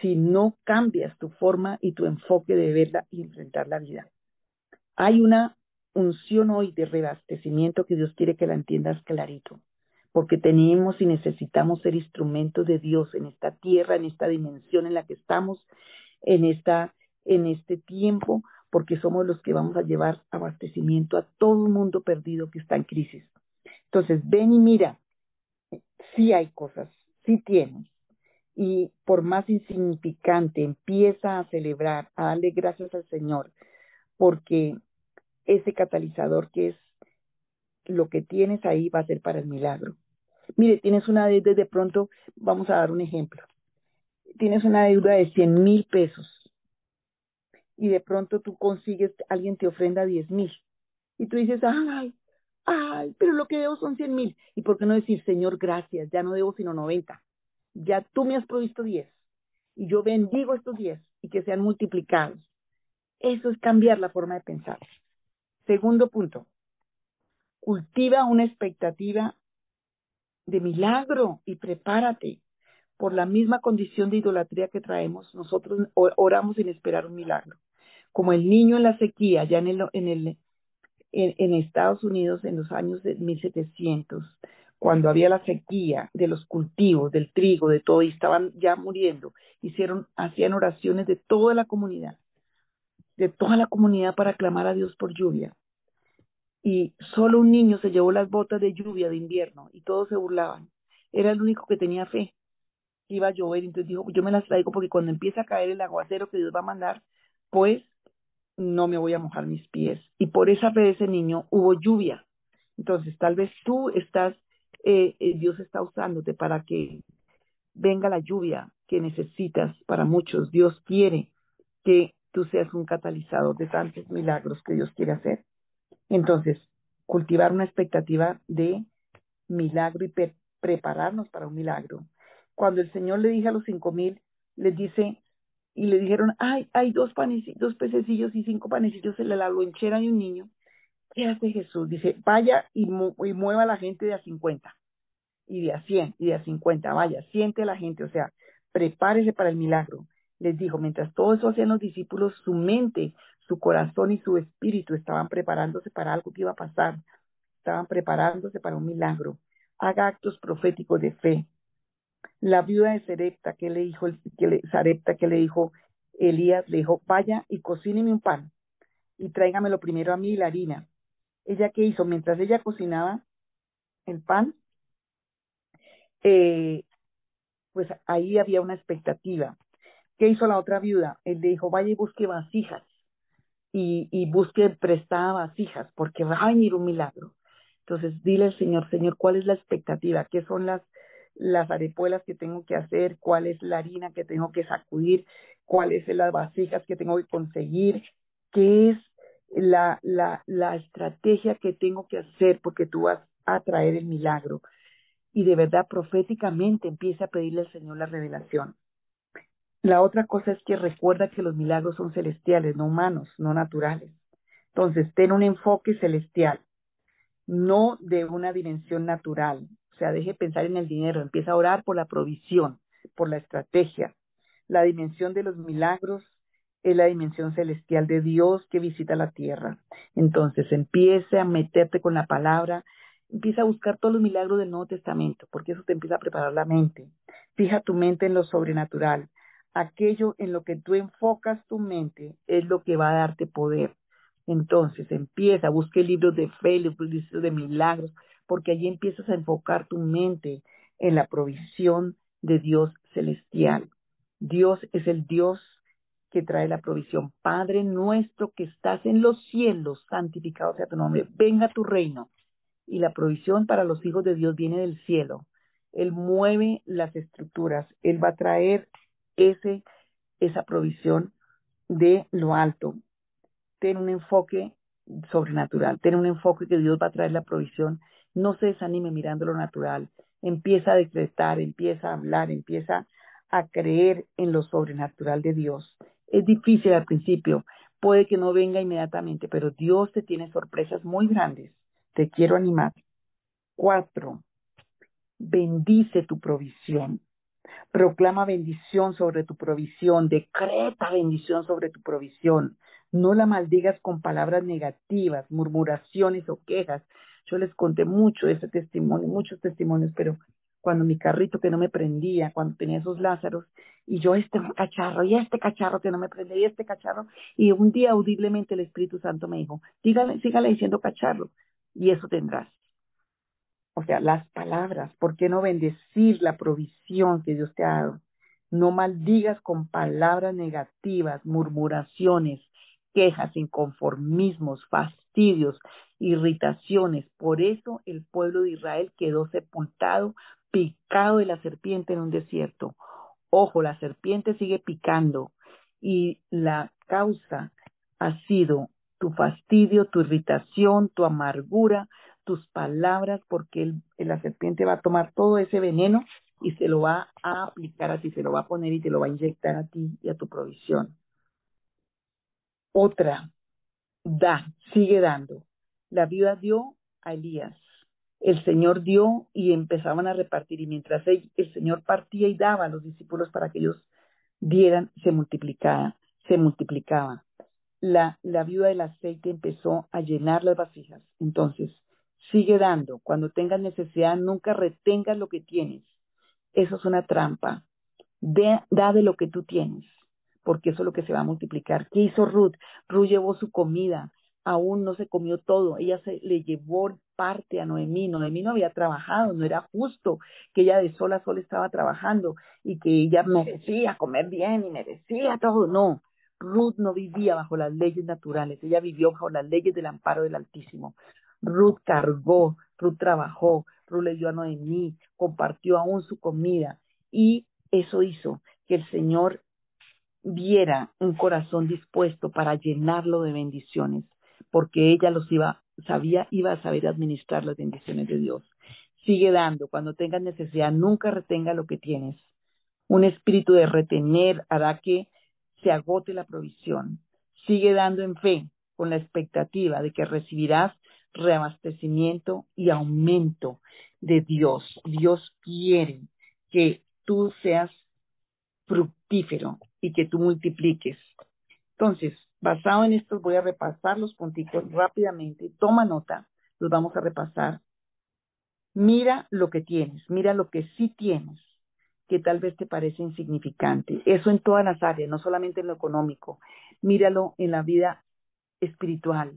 si no cambias tu forma y tu enfoque de verla y enfrentar la vida? Hay una unción hoy de reabastecimiento que Dios quiere que la entiendas clarito, porque tenemos y necesitamos ser instrumentos de Dios en esta tierra, en esta dimensión en la que estamos, en esta en este tiempo, porque somos los que vamos a llevar abastecimiento a todo el mundo perdido que está en crisis. Entonces, ven y mira, sí hay cosas, sí tienes. Y por más insignificante, empieza a celebrar, a darle gracias al Señor, porque ese catalizador que es lo que tienes ahí va a ser para el milagro. Mire, tienes una deuda, de pronto, vamos a dar un ejemplo. Tienes una deuda de 100 mil pesos y de pronto tú consigues, alguien te ofrenda diez mil y tú dices, ay, ay, pero lo que debo son cien mil. ¿Y por qué no decir, Señor, gracias, ya no debo sino noventa? Ya tú me has provisto diez y yo bendigo estos diez y que sean multiplicados. Eso es cambiar la forma de pensar. Segundo punto, cultiva una expectativa de milagro y prepárate por la misma condición de idolatría que traemos, nosotros oramos sin esperar un milagro. Como el niño en la sequía, ya en, el, en, el, en, Estados Unidos en los años de 1700, cuando había la sequía de los cultivos, del trigo, de todo, y estaban ya muriendo, hicieron, hacían oraciones de toda la comunidad, de toda la comunidad para clamar a Dios por lluvia. Y solo un niño se llevó las botas de lluvia de invierno y todos se burlaban. Era el único que tenía fe iba a llover, entonces dijo, yo me las traigo porque cuando empieza a caer el aguacero que Dios va a mandar, pues no me voy a mojar mis pies. Y por esa fe de ese niño hubo lluvia. Entonces, tal vez tú estás, eh, eh, Dios está usándote para que venga la lluvia que necesitas para muchos. Dios quiere que tú seas un catalizador de tantos milagros que Dios quiere hacer. Entonces, cultivar una expectativa de milagro y prepararnos para un milagro cuando el Señor le dije a los cinco mil, les dice, y le dijeron, ay, hay dos panecillos, dos pececillos y cinco panecillos en la lonchera de un niño. ¿Qué hace Jesús? Dice, vaya y, mueva a la gente de a cincuenta, y de a cien, y de a cincuenta, vaya, siente la gente, o sea, prepárese para el milagro. Les dijo, mientras todo eso hacían los discípulos, su mente, su corazón y su espíritu estaban preparándose para algo que iba a pasar, estaban preparándose para un milagro. Haga actos proféticos de fe, la viuda de Sarepta, que le dijo, que le, que le dijo Elías, le dijo, vaya y cocíneme un pan y tráigamelo primero a mí la harina. Ella qué hizo, mientras ella cocinaba el pan, eh, pues ahí había una expectativa. ¿Qué hizo la otra viuda? Él le dijo, vaya y busque vasijas y, y busque prestada vasijas, porque va a venir un milagro. Entonces, dile al Señor, Señor, ¿cuál es la expectativa? ¿Qué son las las arepuelas que tengo que hacer, cuál es la harina que tengo que sacudir, cuáles son las vasijas que tengo que conseguir, qué es la, la, la estrategia que tengo que hacer porque tú vas a traer el milagro. Y de verdad, proféticamente empieza a pedirle al Señor la revelación. La otra cosa es que recuerda que los milagros son celestiales, no humanos, no naturales. Entonces, ten un enfoque celestial, no de una dimensión natural, o sea, deje pensar en el dinero, empieza a orar por la provisión, por la estrategia. La dimensión de los milagros es la dimensión celestial de Dios que visita la tierra. Entonces, empiece a meterte con la palabra, empieza a buscar todos los milagros del Nuevo Testamento, porque eso te empieza a preparar la mente. Fija tu mente en lo sobrenatural. Aquello en lo que tú enfocas tu mente es lo que va a darte poder. Entonces, empieza, busque libros de fe, libros de milagros, porque allí empiezas a enfocar tu mente en la provisión de Dios celestial. Dios es el Dios que trae la provisión. Padre nuestro que estás en los cielos, santificado sea tu nombre. Venga tu reino. Y la provisión para los hijos de Dios viene del cielo. Él mueve las estructuras. Él va a traer ese, esa provisión de lo alto. Ten un enfoque sobrenatural. Ten un enfoque que Dios va a traer la provisión. No se desanime mirando lo natural. Empieza a decretar, empieza a hablar, empieza a creer en lo sobrenatural de Dios. Es difícil al principio, puede que no venga inmediatamente, pero Dios te tiene sorpresas muy grandes. Te quiero animar. Cuatro, bendice tu provisión. Proclama bendición sobre tu provisión, decreta bendición sobre tu provisión. No la maldigas con palabras negativas, murmuraciones o quejas. Yo les conté mucho ese testimonio, muchos testimonios, pero cuando mi carrito que no me prendía, cuando tenía esos Lázaros, y yo este cacharro, y este cacharro que no me prendía, y este cacharro, y un día audiblemente el Espíritu Santo me dijo, sígale, sígale diciendo cacharro, y eso tendrás. O sea, las palabras, ¿por qué no bendecir la provisión que Dios te ha dado? No maldigas con palabras negativas, murmuraciones, quejas, inconformismos, fastidios, irritaciones. Por eso el pueblo de Israel quedó sepultado picado de la serpiente en un desierto. Ojo, la serpiente sigue picando y la causa ha sido tu fastidio, tu irritación, tu amargura, tus palabras, porque la serpiente va a tomar todo ese veneno y se lo va a aplicar a ti, se lo va a poner y te lo va a inyectar a ti y a tu provisión. Otra, da, sigue dando. La viuda dio a Elías el Señor dio y empezaban a repartir y mientras el, Señor partía y daba a los discípulos para que ellos dieran, se multiplicaba, se multiplicaba. La, la viuda del aceite empezó a llenar las vasijas. Entonces, sigue dando. Cuando tengas necesidad, nunca retengas lo que tienes. Eso es una trampa. da de lo que tú tienes, porque eso es lo que se va a multiplicar. ¿Qué hizo Ruth? Ruth llevó su comida, aún no se comió todo, ella se le llevó parte a Noemí, Noemí no había trabajado, no era justo que ella de sola a sola estaba trabajando y que ella merecía comer bien y merecía todo, no, Ruth no vivía bajo las leyes naturales, ella vivió bajo las leyes del amparo del Altísimo. Ruth cargó, Ruth trabajó, Ruth le dio a Noemí, compartió aún su comida y eso hizo que el Señor viera un corazón dispuesto para llenarlo de bendiciones porque ella los iba, sabía, iba a saber administrar las bendiciones de Dios. Sigue dando, cuando tengas necesidad, nunca retenga lo que tienes. Un espíritu de retener hará que se agote la provisión. Sigue dando en fe, con la expectativa de que recibirás reabastecimiento y aumento de Dios. Dios quiere que tú seas fructífero y que tú multipliques. Entonces, Basado en esto voy a repasar los puntitos rápidamente. Toma nota, los vamos a repasar. Mira lo que tienes, mira lo que sí tienes, que tal vez te parece insignificante. Eso en todas las áreas, no solamente en lo económico. Míralo en la vida espiritual,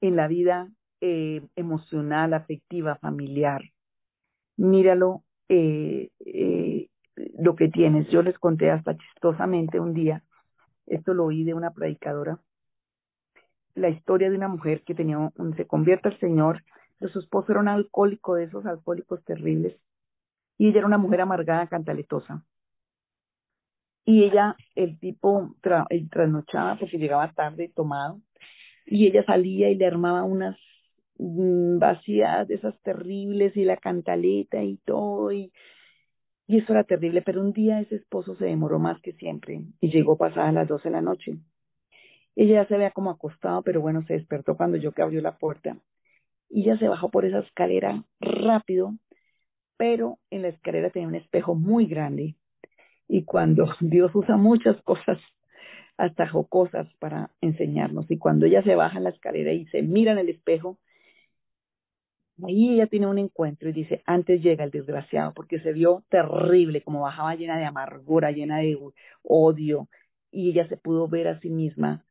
en la vida eh, emocional, afectiva, familiar. Míralo eh, eh, lo que tienes. Yo les conté hasta chistosamente un día esto lo oí de una predicadora, la historia de una mujer que tenía un, se convierte al Señor, pero su esposo era un alcohólico de esos alcohólicos terribles, y ella era una mujer amargada, cantaletosa. Y ella, el tipo tra, trasnochaba porque llegaba tarde y tomado, y ella salía y le armaba unas mm, vacías de esas terribles y la cantaleta y todo, y y eso era terrible, pero un día ese esposo se demoró más que siempre y llegó pasadas las doce de la noche. Ella ya se veía como acostado, pero bueno, se despertó cuando yo que abrió la puerta. Y ella se bajó por esa escalera rápido, pero en la escalera tenía un espejo muy grande. Y cuando [laughs] Dios usa muchas cosas hasta jocosas para enseñarnos. Y cuando ella se baja en la escalera y se mira en el espejo, ahí ella tiene un encuentro y dice, antes llega el desgraciado, porque se vio terrible, como bajaba llena de amargura, llena de odio, y ella se pudo ver a sí misma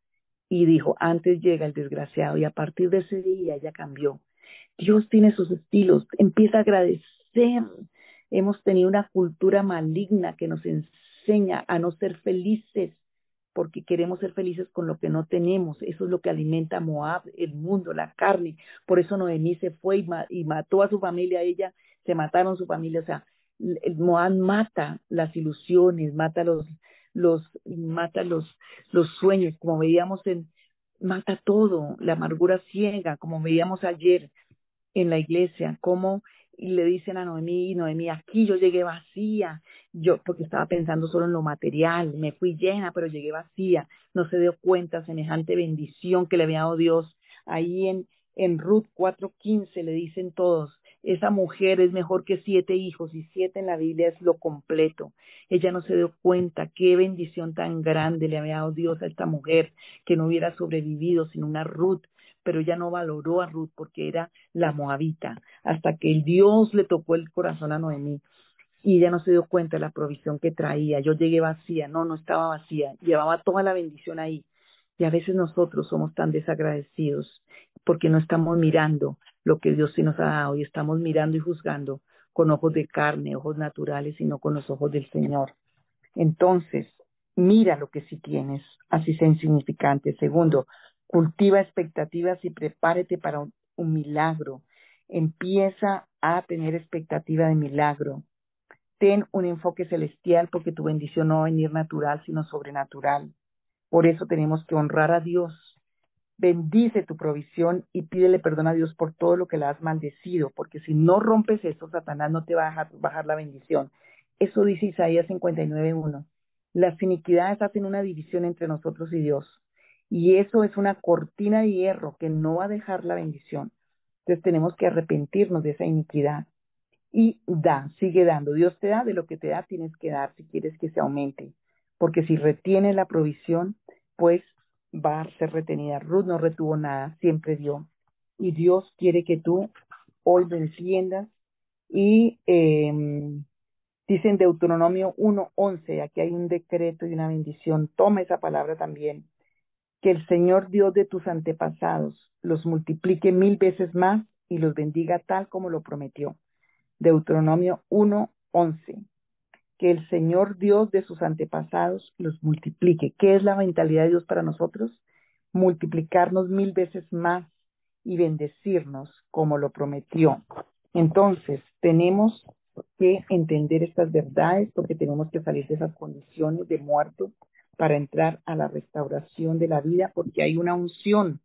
y dijo, antes llega el desgraciado, y a partir de ese día ella cambió. Dios tiene sus estilos, empieza a agradecer. Hemos tenido una cultura maligna que nos enseña a no ser felices porque queremos ser felices con lo que no tenemos. Eso es lo que alimenta Moab, el mundo, la carne. Por eso Noemí se fue y, mató a su familia, ella se mataron su familia. O sea, Moab mata las ilusiones, mata los, los, mata los, los sueños, como veíamos en, mata todo, la amargura ciega, como veíamos ayer en la iglesia, como le dicen a Noemí, Noemí, aquí yo llegué vacía, yo, porque estaba pensando solo en lo material, me fui llena, pero llegué vacía, no se dio cuenta semejante bendición que le había dado Dios. Ahí en, en Ruth 4.15 le dicen todos, esa mujer es mejor que siete hijos y siete en la Biblia es lo completo. Ella no se dio cuenta qué bendición tan grande le había dado Dios a esta mujer que no hubiera sobrevivido sin una Ruth, pero ella no valoró a Ruth porque era la moabita, hasta que el Dios le tocó el corazón a Noemí y ella no se dio cuenta de la provisión que traía. Yo llegué vacía, no, no estaba vacía, llevaba toda la bendición ahí. Y a veces nosotros somos tan desagradecidos porque no estamos mirando lo que Dios sí nos ha dado y estamos mirando y juzgando con ojos de carne, ojos naturales y no con los ojos del Señor. Entonces, mira lo que sí tienes, así sea insignificante. Segundo, cultiva expectativas y prepárate para un milagro. Empieza a tener expectativa de milagro ten un enfoque celestial porque tu bendición no va a venir natural, sino sobrenatural. Por eso tenemos que honrar a Dios. Bendice tu provisión y pídele perdón a Dios por todo lo que le has maldecido, porque si no rompes eso, Satanás no te va a dejar bajar la bendición. Eso dice Isaías 59.1. Las iniquidades hacen una división entre nosotros y Dios. Y eso es una cortina de hierro que no va a dejar la bendición. Entonces tenemos que arrepentirnos de esa iniquidad y da, sigue dando. Dios te da, de lo que te da tienes que dar si quieres que se aumente. Porque si retiene la provisión, pues va a ser retenida. Ruth no retuvo nada, siempre dio. Y Dios quiere que tú hoy lo. Y eh, dice en Deuteronomio 1.11, aquí hay un decreto y una bendición. Toma esa palabra también. Que el Señor Dios de tus antepasados los multiplique mil veces más y los bendiga tal como lo prometió. Deuteronomio 1:11. Que el Señor Dios de sus antepasados los multiplique. ¿Qué es la mentalidad de Dios para nosotros? Multiplicarnos mil veces más y bendecirnos como lo prometió. Entonces, tenemos que entender estas verdades porque tenemos que salir de esas condiciones de muerto para entrar a la restauración de la vida porque hay una unción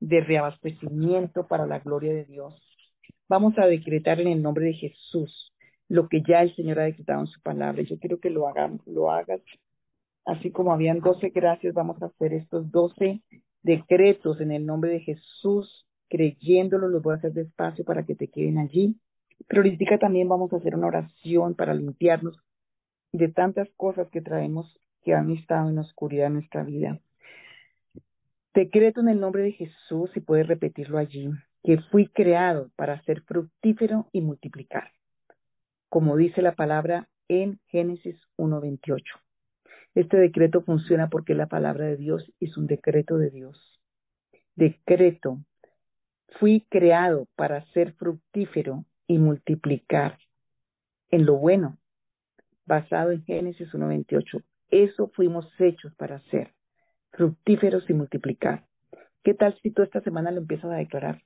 de reabastecimiento para la gloria de Dios. Vamos a decretar en el nombre de Jesús lo que ya el Señor ha decretado en su palabra. Yo quiero que lo, hagan, lo hagas así como habían doce gracias, vamos a hacer estos doce decretos en el nombre de Jesús, creyéndolo, los voy a hacer despacio para que te queden allí. Pero ahorita también vamos a hacer una oración para limpiarnos de tantas cosas que traemos que han estado en oscuridad de nuestra vida. Decreto en el nombre de Jesús y puedes repetirlo allí que fui creado para ser fructífero y multiplicar, como dice la palabra en Génesis 1.28. Este decreto funciona porque la palabra de Dios es un decreto de Dios. Decreto, fui creado para ser fructífero y multiplicar en lo bueno, basado en Génesis 1.28. Eso fuimos hechos para ser, fructíferos y multiplicar. ¿Qué tal si tú esta semana lo empiezas a declarar?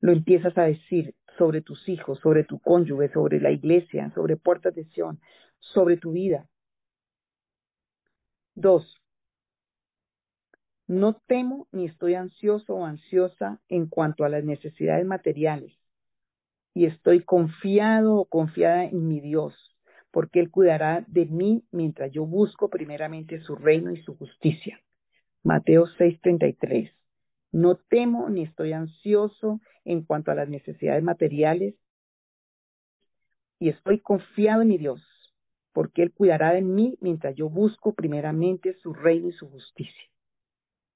lo empiezas a decir sobre tus hijos, sobre tu cónyuge, sobre la iglesia, sobre puertas de Sion, sobre tu vida. Dos, no temo ni estoy ansioso o ansiosa en cuanto a las necesidades materiales y estoy confiado o confiada en mi Dios, porque Él cuidará de mí mientras yo busco primeramente su reino y su justicia. Mateo 6:33. No temo ni estoy ansioso en cuanto a las necesidades materiales y estoy confiado en mi Dios, porque Él cuidará de mí mientras yo busco primeramente su reino y su justicia.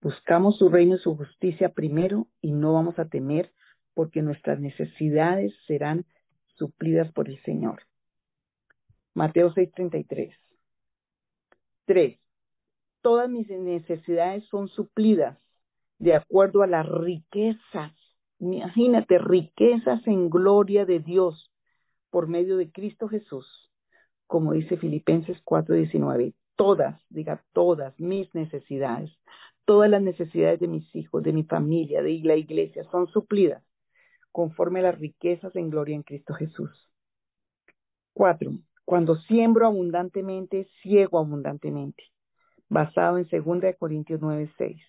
Buscamos su reino y su justicia primero y no vamos a temer porque nuestras necesidades serán suplidas por el Señor. Mateo 6:33. 3. Todas mis necesidades son suplidas de acuerdo a las riquezas. Imagínate, riquezas en gloria de Dios por medio de Cristo Jesús, como dice Filipenses 4:19. Todas, diga todas mis necesidades, todas las necesidades de mis hijos, de mi familia, de la iglesia, son suplidas conforme a las riquezas en gloria en Cristo Jesús. Cuatro, cuando siembro abundantemente, ciego abundantemente, basado en 2 Corintios 9:6.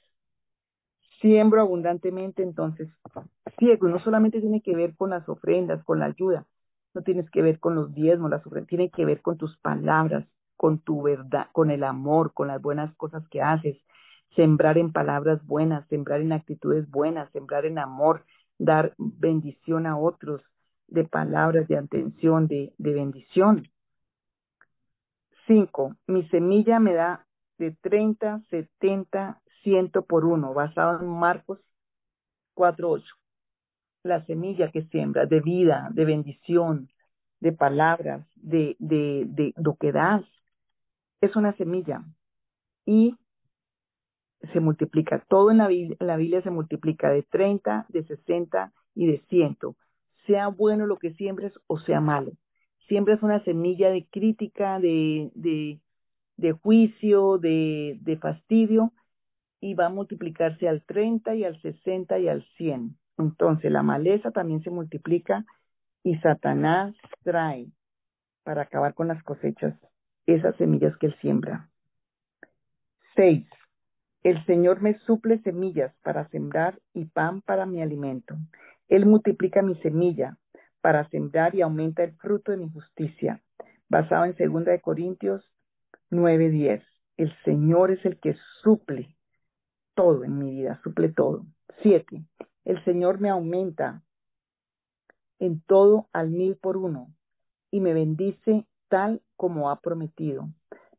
Siembro abundantemente, entonces ciego, no solamente tiene que ver con las ofrendas, con la ayuda, no tienes que ver con los diezmos, las ofrendas, tiene que ver con tus palabras, con tu verdad, con el amor, con las buenas cosas que haces, sembrar en palabras buenas, sembrar en actitudes buenas, sembrar en amor, dar bendición a otros, de palabras de atención, de bendición. Cinco, mi semilla me da de 30, 70, 100 por uno, basado en Marcos 4.8. La semilla que siembra de vida, de bendición, de palabras, de, de, de lo que das, es una semilla. Y se multiplica. Todo en la, Biblia, la Biblia se multiplica de 30, de 60 y de 100. Sea bueno lo que siembres o sea malo. Siembras una semilla de crítica, de, de, de juicio, de, de fastidio y va a multiplicarse al 30 y al 60 y al 100. Entonces la maleza también se multiplica y Satanás trae para acabar con las cosechas esas semillas que él siembra. 6. El Señor me suple semillas para sembrar y pan para mi alimento. Él multiplica mi semilla para sembrar y aumenta el fruto de mi justicia. Basado en 2 de Corintios 9:10. El Señor es el que suple todo en mi vida, suple todo. 7. El Señor me aumenta en todo al mil por uno y me bendice tal como ha prometido.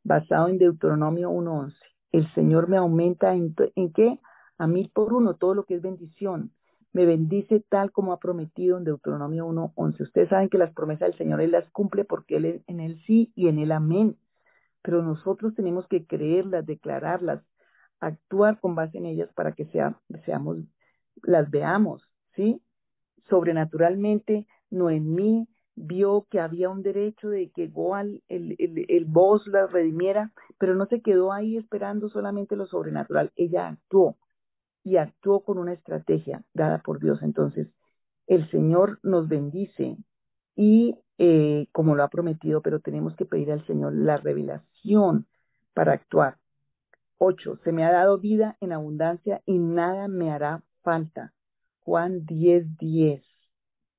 Basado en Deuteronomio 1:11 el Señor me aumenta en, en qué? A mil por uno, todo lo que es bendición. Me bendice tal como ha prometido en Deuteronomio 1.11. Ustedes saben que las promesas del Señor Él las cumple porque Él en el sí y en el amén. Pero nosotros tenemos que creerlas, declararlas, actuar con base en ellas para que sea, seamos, las veamos, ¿sí? Sobrenaturalmente, no en mí, vio que había un derecho de que igual el, el, la redimiera, pero no se quedó ahí esperando solamente lo sobrenatural, ella actuó y actuó con una estrategia dada por Dios. Entonces, el Señor nos bendice y eh, como lo ha prometido, pero tenemos que pedir al Señor la revelación para actuar. Ocho, se me ha dado vida en abundancia y nada me hará falta. Juan 10, 10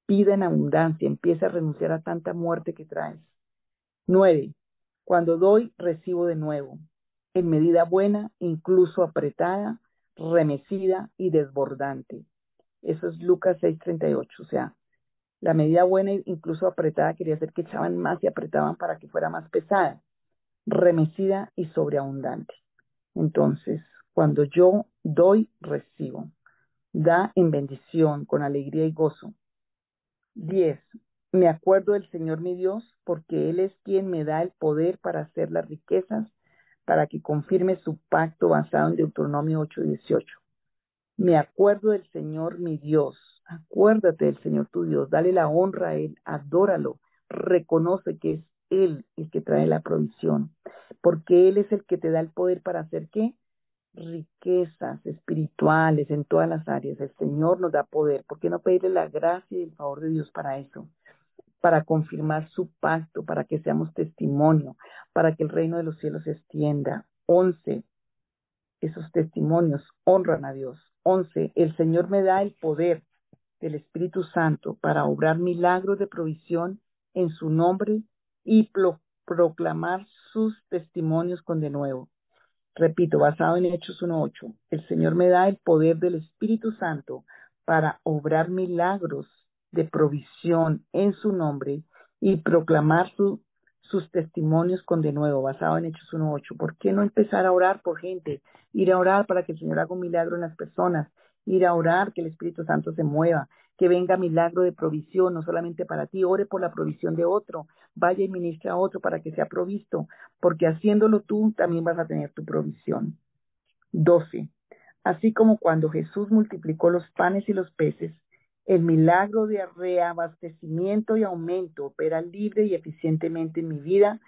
pida en abundancia, empieza a renunciar a tanta muerte que traes. Nueve, cuando doy, recibo de nuevo, en medida buena, incluso apretada, remecida y desbordante. Eso es Lucas 6:38, o sea, la medida buena, incluso apretada, quería decir que echaban más y apretaban para que fuera más pesada, remecida y sobreabundante. Entonces, cuando yo doy, recibo. Da en bendición, con alegría y gozo. 10. Me acuerdo del Señor mi Dios, porque Él es quien me da el poder para hacer las riquezas, para que confirme su pacto basado en Deuteronomio 8:18. Me acuerdo del Señor mi Dios. Acuérdate del Señor tu Dios. Dale la honra a Él. Adóralo. Reconoce que es Él el que trae la provisión. Porque Él es el que te da el poder para hacer qué? riquezas espirituales en todas las áreas. El Señor nos da poder. ¿Por qué no pedirle la gracia y el favor de Dios para eso? Para confirmar su pacto, para que seamos testimonio, para que el reino de los cielos se extienda. Once, esos testimonios honran a Dios. Once, el Señor me da el poder del Espíritu Santo para obrar milagros de provisión en su nombre y proclamar sus testimonios con de nuevo. Repito, basado en Hechos 1.8, el Señor me da el poder del Espíritu Santo para obrar milagros de provisión en su nombre y proclamar su, sus testimonios con de nuevo, basado en Hechos 1.8. ¿Por qué no empezar a orar por gente? Ir a orar para que el Señor haga un milagro en las personas, ir a orar que el Espíritu Santo se mueva, que venga milagro de provisión, no solamente para ti, ore por la provisión de otro, vaya y ministre a otro para que sea provisto, porque haciéndolo tú también vas a tener tu provisión. 12. Así como cuando Jesús multiplicó los panes y los peces, el milagro de reabastecimiento y aumento opera libre y eficientemente en mi vida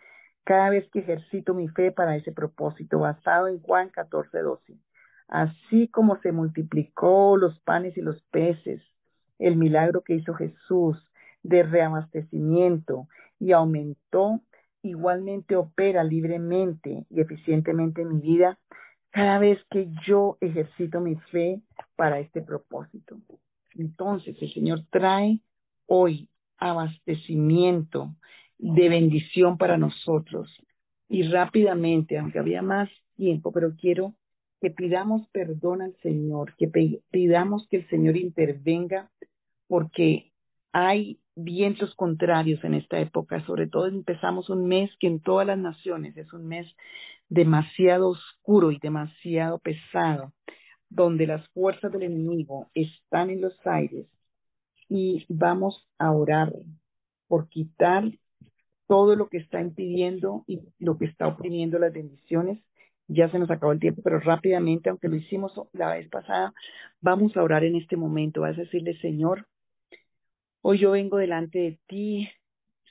cada vez que ejercito mi fe para ese propósito, basado en Juan 14, 12. Así como se multiplicó los panes y los peces, el milagro que hizo Jesús de reabastecimiento y aumentó, igualmente opera libremente y eficientemente en mi vida cada vez que yo ejercito mi fe para este propósito. Entonces el Señor trae hoy abastecimiento de bendición para nosotros. Y rápidamente, aunque había más tiempo, pero quiero que pidamos perdón al Señor, que pidamos que el Señor intervenga, porque hay vientos contrarios en esta época. Sobre todo empezamos un mes que en todas las naciones es un mes demasiado oscuro y demasiado pesado donde las fuerzas del enemigo están en los aires y vamos a orar por quitar todo lo que está impidiendo y lo que está oprimiendo las bendiciones. Ya se nos acabó el tiempo, pero rápidamente, aunque lo hicimos la vez pasada, vamos a orar en este momento. Vas a decirle, Señor, hoy yo vengo delante de ti,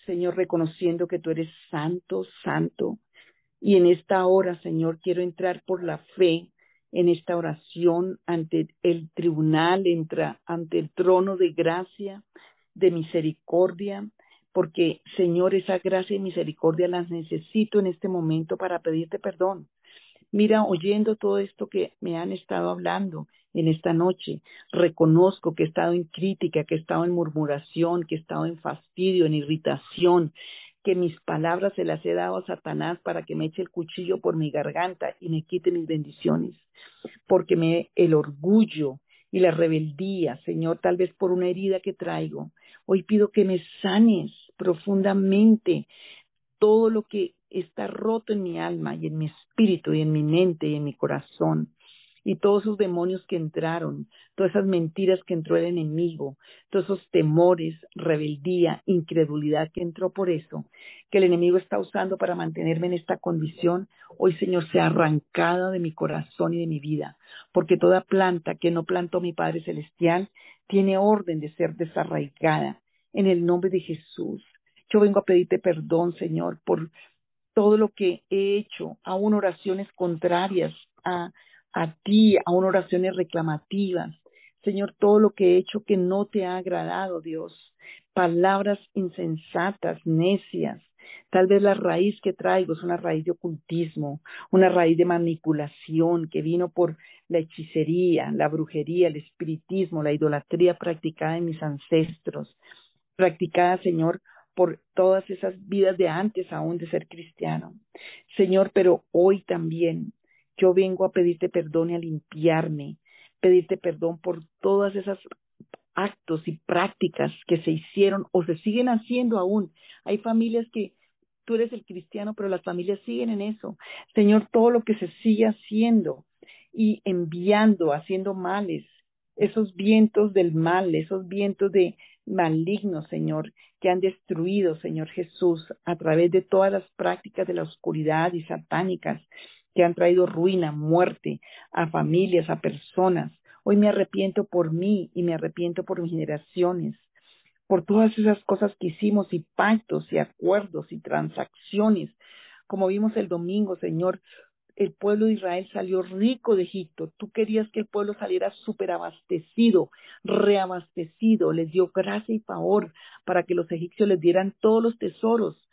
Señor, reconociendo que tú eres santo, santo. Y en esta hora, Señor, quiero entrar por la fe en esta oración ante el tribunal, ante el trono de gracia, de misericordia, porque Señor, esa gracia y misericordia las necesito en este momento para pedirte perdón. Mira, oyendo todo esto que me han estado hablando en esta noche, reconozco que he estado en crítica, que he estado en murmuración, que he estado en fastidio, en irritación, que mis palabras se las he dado a Satanás para que me eche el cuchillo por mi garganta y me quite mis bendiciones, porque me el orgullo y la rebeldía, Señor, tal vez por una herida que traigo. Hoy pido que me sanes profundamente todo lo que está roto en mi alma y en mi espíritu y en mi mente y en mi corazón y todos esos demonios que entraron, todas esas mentiras que entró el enemigo, todos esos temores, rebeldía, incredulidad que entró por eso, que el enemigo está usando para mantenerme en esta condición, hoy Señor sea arrancada de mi corazón y de mi vida, porque toda planta que no plantó mi Padre Celestial tiene orden de ser desarraigada en el nombre de Jesús. Yo vengo a pedirte perdón, Señor, por todo lo que he hecho, aún oraciones contrarias a, a ti, aún oraciones reclamativas. Señor, todo lo que he hecho que no te ha agradado, Dios. Palabras insensatas, necias. Tal vez la raíz que traigo es una raíz de ocultismo, una raíz de manipulación que vino por la hechicería, la brujería, el espiritismo, la idolatría practicada en mis ancestros, practicada, Señor, por todas esas vidas de antes aún de ser cristiano. Señor, pero hoy también yo vengo a pedirte perdón y a limpiarme, pedirte perdón por todas esas actos y prácticas que se hicieron o se siguen haciendo aún. Hay familias que tú eres el cristiano, pero las familias siguen en eso. Señor, todo lo que se sigue haciendo y enviando, haciendo males, esos vientos del mal, esos vientos de malignos, Señor, que han destruido, Señor Jesús, a través de todas las prácticas de la oscuridad y satánicas que han traído ruina, muerte a familias, a personas. Hoy me arrepiento por mí y me arrepiento por mis generaciones, por todas esas cosas que hicimos y pactos y acuerdos y transacciones. Como vimos el domingo, Señor, el pueblo de Israel salió rico de Egipto. Tú querías que el pueblo saliera súper abastecido, reabastecido. Les dio gracia y favor para que los egipcios les dieran todos los tesoros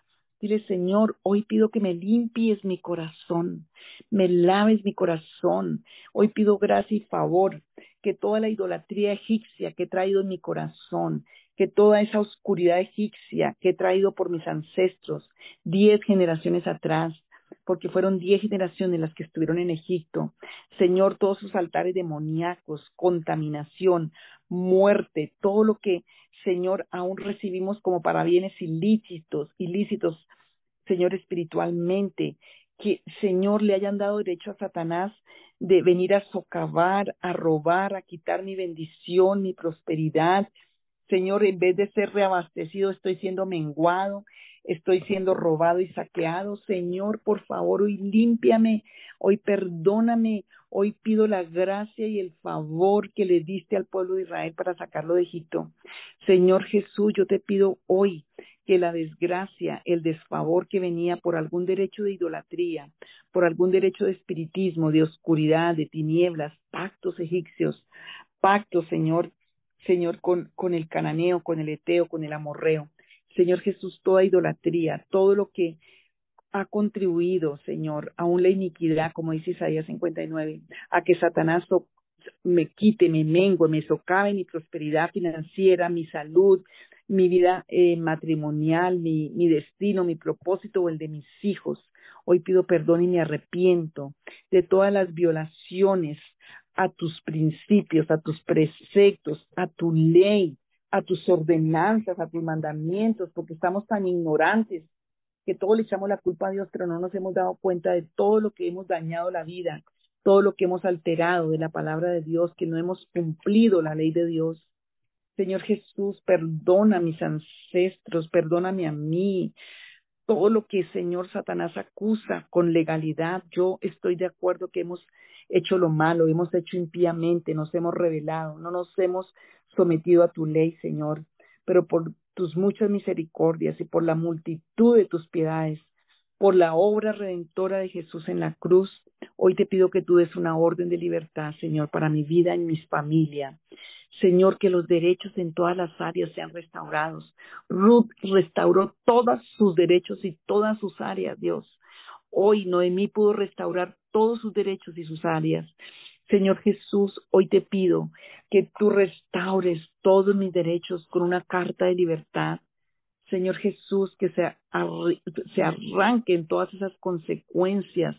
Dile, Señor, hoy pido que me limpies mi corazón, me laves mi corazón. Hoy pido gracia y favor, que toda la idolatría egipcia que he traído en mi corazón, que toda esa oscuridad egipcia que he traído por mis ancestros, diez generaciones atrás, porque fueron diez generaciones las que estuvieron en Egipto. Señor, todos sus altares demoníacos, contaminación, muerte, todo lo que, Señor, aún recibimos como para bienes ilícitos, ilícitos, Señor, espiritualmente, que Señor le hayan dado derecho a Satanás de venir a socavar, a robar, a quitar mi bendición, mi prosperidad. Señor, en vez de ser reabastecido, estoy siendo menguado, estoy siendo robado y saqueado. Señor, por favor, hoy límpiame, hoy perdóname, hoy pido la gracia y el favor que le diste al pueblo de Israel para sacarlo de Egipto. Señor Jesús, yo te pido hoy que la desgracia, el desfavor que venía por algún derecho de idolatría, por algún derecho de espiritismo, de oscuridad, de tinieblas, pactos egipcios, pactos, Señor, Señor, con, con el cananeo, con el eteo, con el amorreo, Señor Jesús, toda idolatría, todo lo que ha contribuido, Señor, aún la iniquidad, como dice Isaías 59, a que Satanás me quite, me mengue, me socave mi prosperidad financiera, mi salud, mi vida eh, matrimonial, mi, mi destino, mi propósito o el de mis hijos. Hoy pido perdón y me arrepiento de todas las violaciones a tus principios, a tus preceptos, a tu ley, a tus ordenanzas, a tus mandamientos, porque estamos tan ignorantes que todos le echamos la culpa a Dios, pero no nos hemos dado cuenta de todo lo que hemos dañado la vida, todo lo que hemos alterado de la palabra de Dios, que no hemos cumplido la ley de Dios. Señor Jesús, perdona a mis ancestros, perdóname a mí, todo lo que Señor Satanás acusa con legalidad. Yo estoy de acuerdo que hemos hecho lo malo, hemos hecho impíamente, nos hemos revelado, no nos hemos sometido a tu ley, Señor, pero por tus muchas misericordias y por la multitud de tus piedades, por la obra redentora de Jesús en la cruz, hoy te pido que tú des una orden de libertad, Señor, para mi vida y mi familia. Señor, que los derechos en todas las áreas sean restaurados. Ruth restauró todos sus derechos y todas sus áreas, Dios. Hoy Noemí pudo restaurar todos sus derechos y sus áreas. Señor Jesús, hoy te pido que tú restaures todos mis derechos con una carta de libertad. Señor Jesús, que se, se arranquen todas esas consecuencias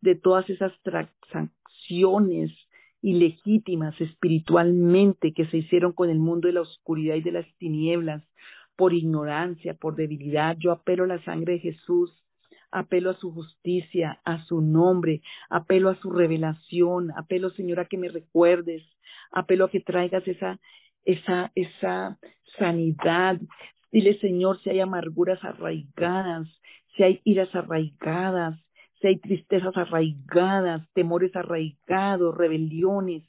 de todas esas transacciones ilegítimas espiritualmente que se hicieron con el mundo de la oscuridad y de las tinieblas, por ignorancia, por debilidad. Yo apelo a la sangre de Jesús apelo a su justicia, a su nombre, apelo a su revelación, apelo, Señor, a que me recuerdes, apelo a que traigas esa, esa, esa sanidad. Dile, Señor, si hay amarguras arraigadas, si hay iras arraigadas, si hay tristezas arraigadas, temores arraigados, rebeliones.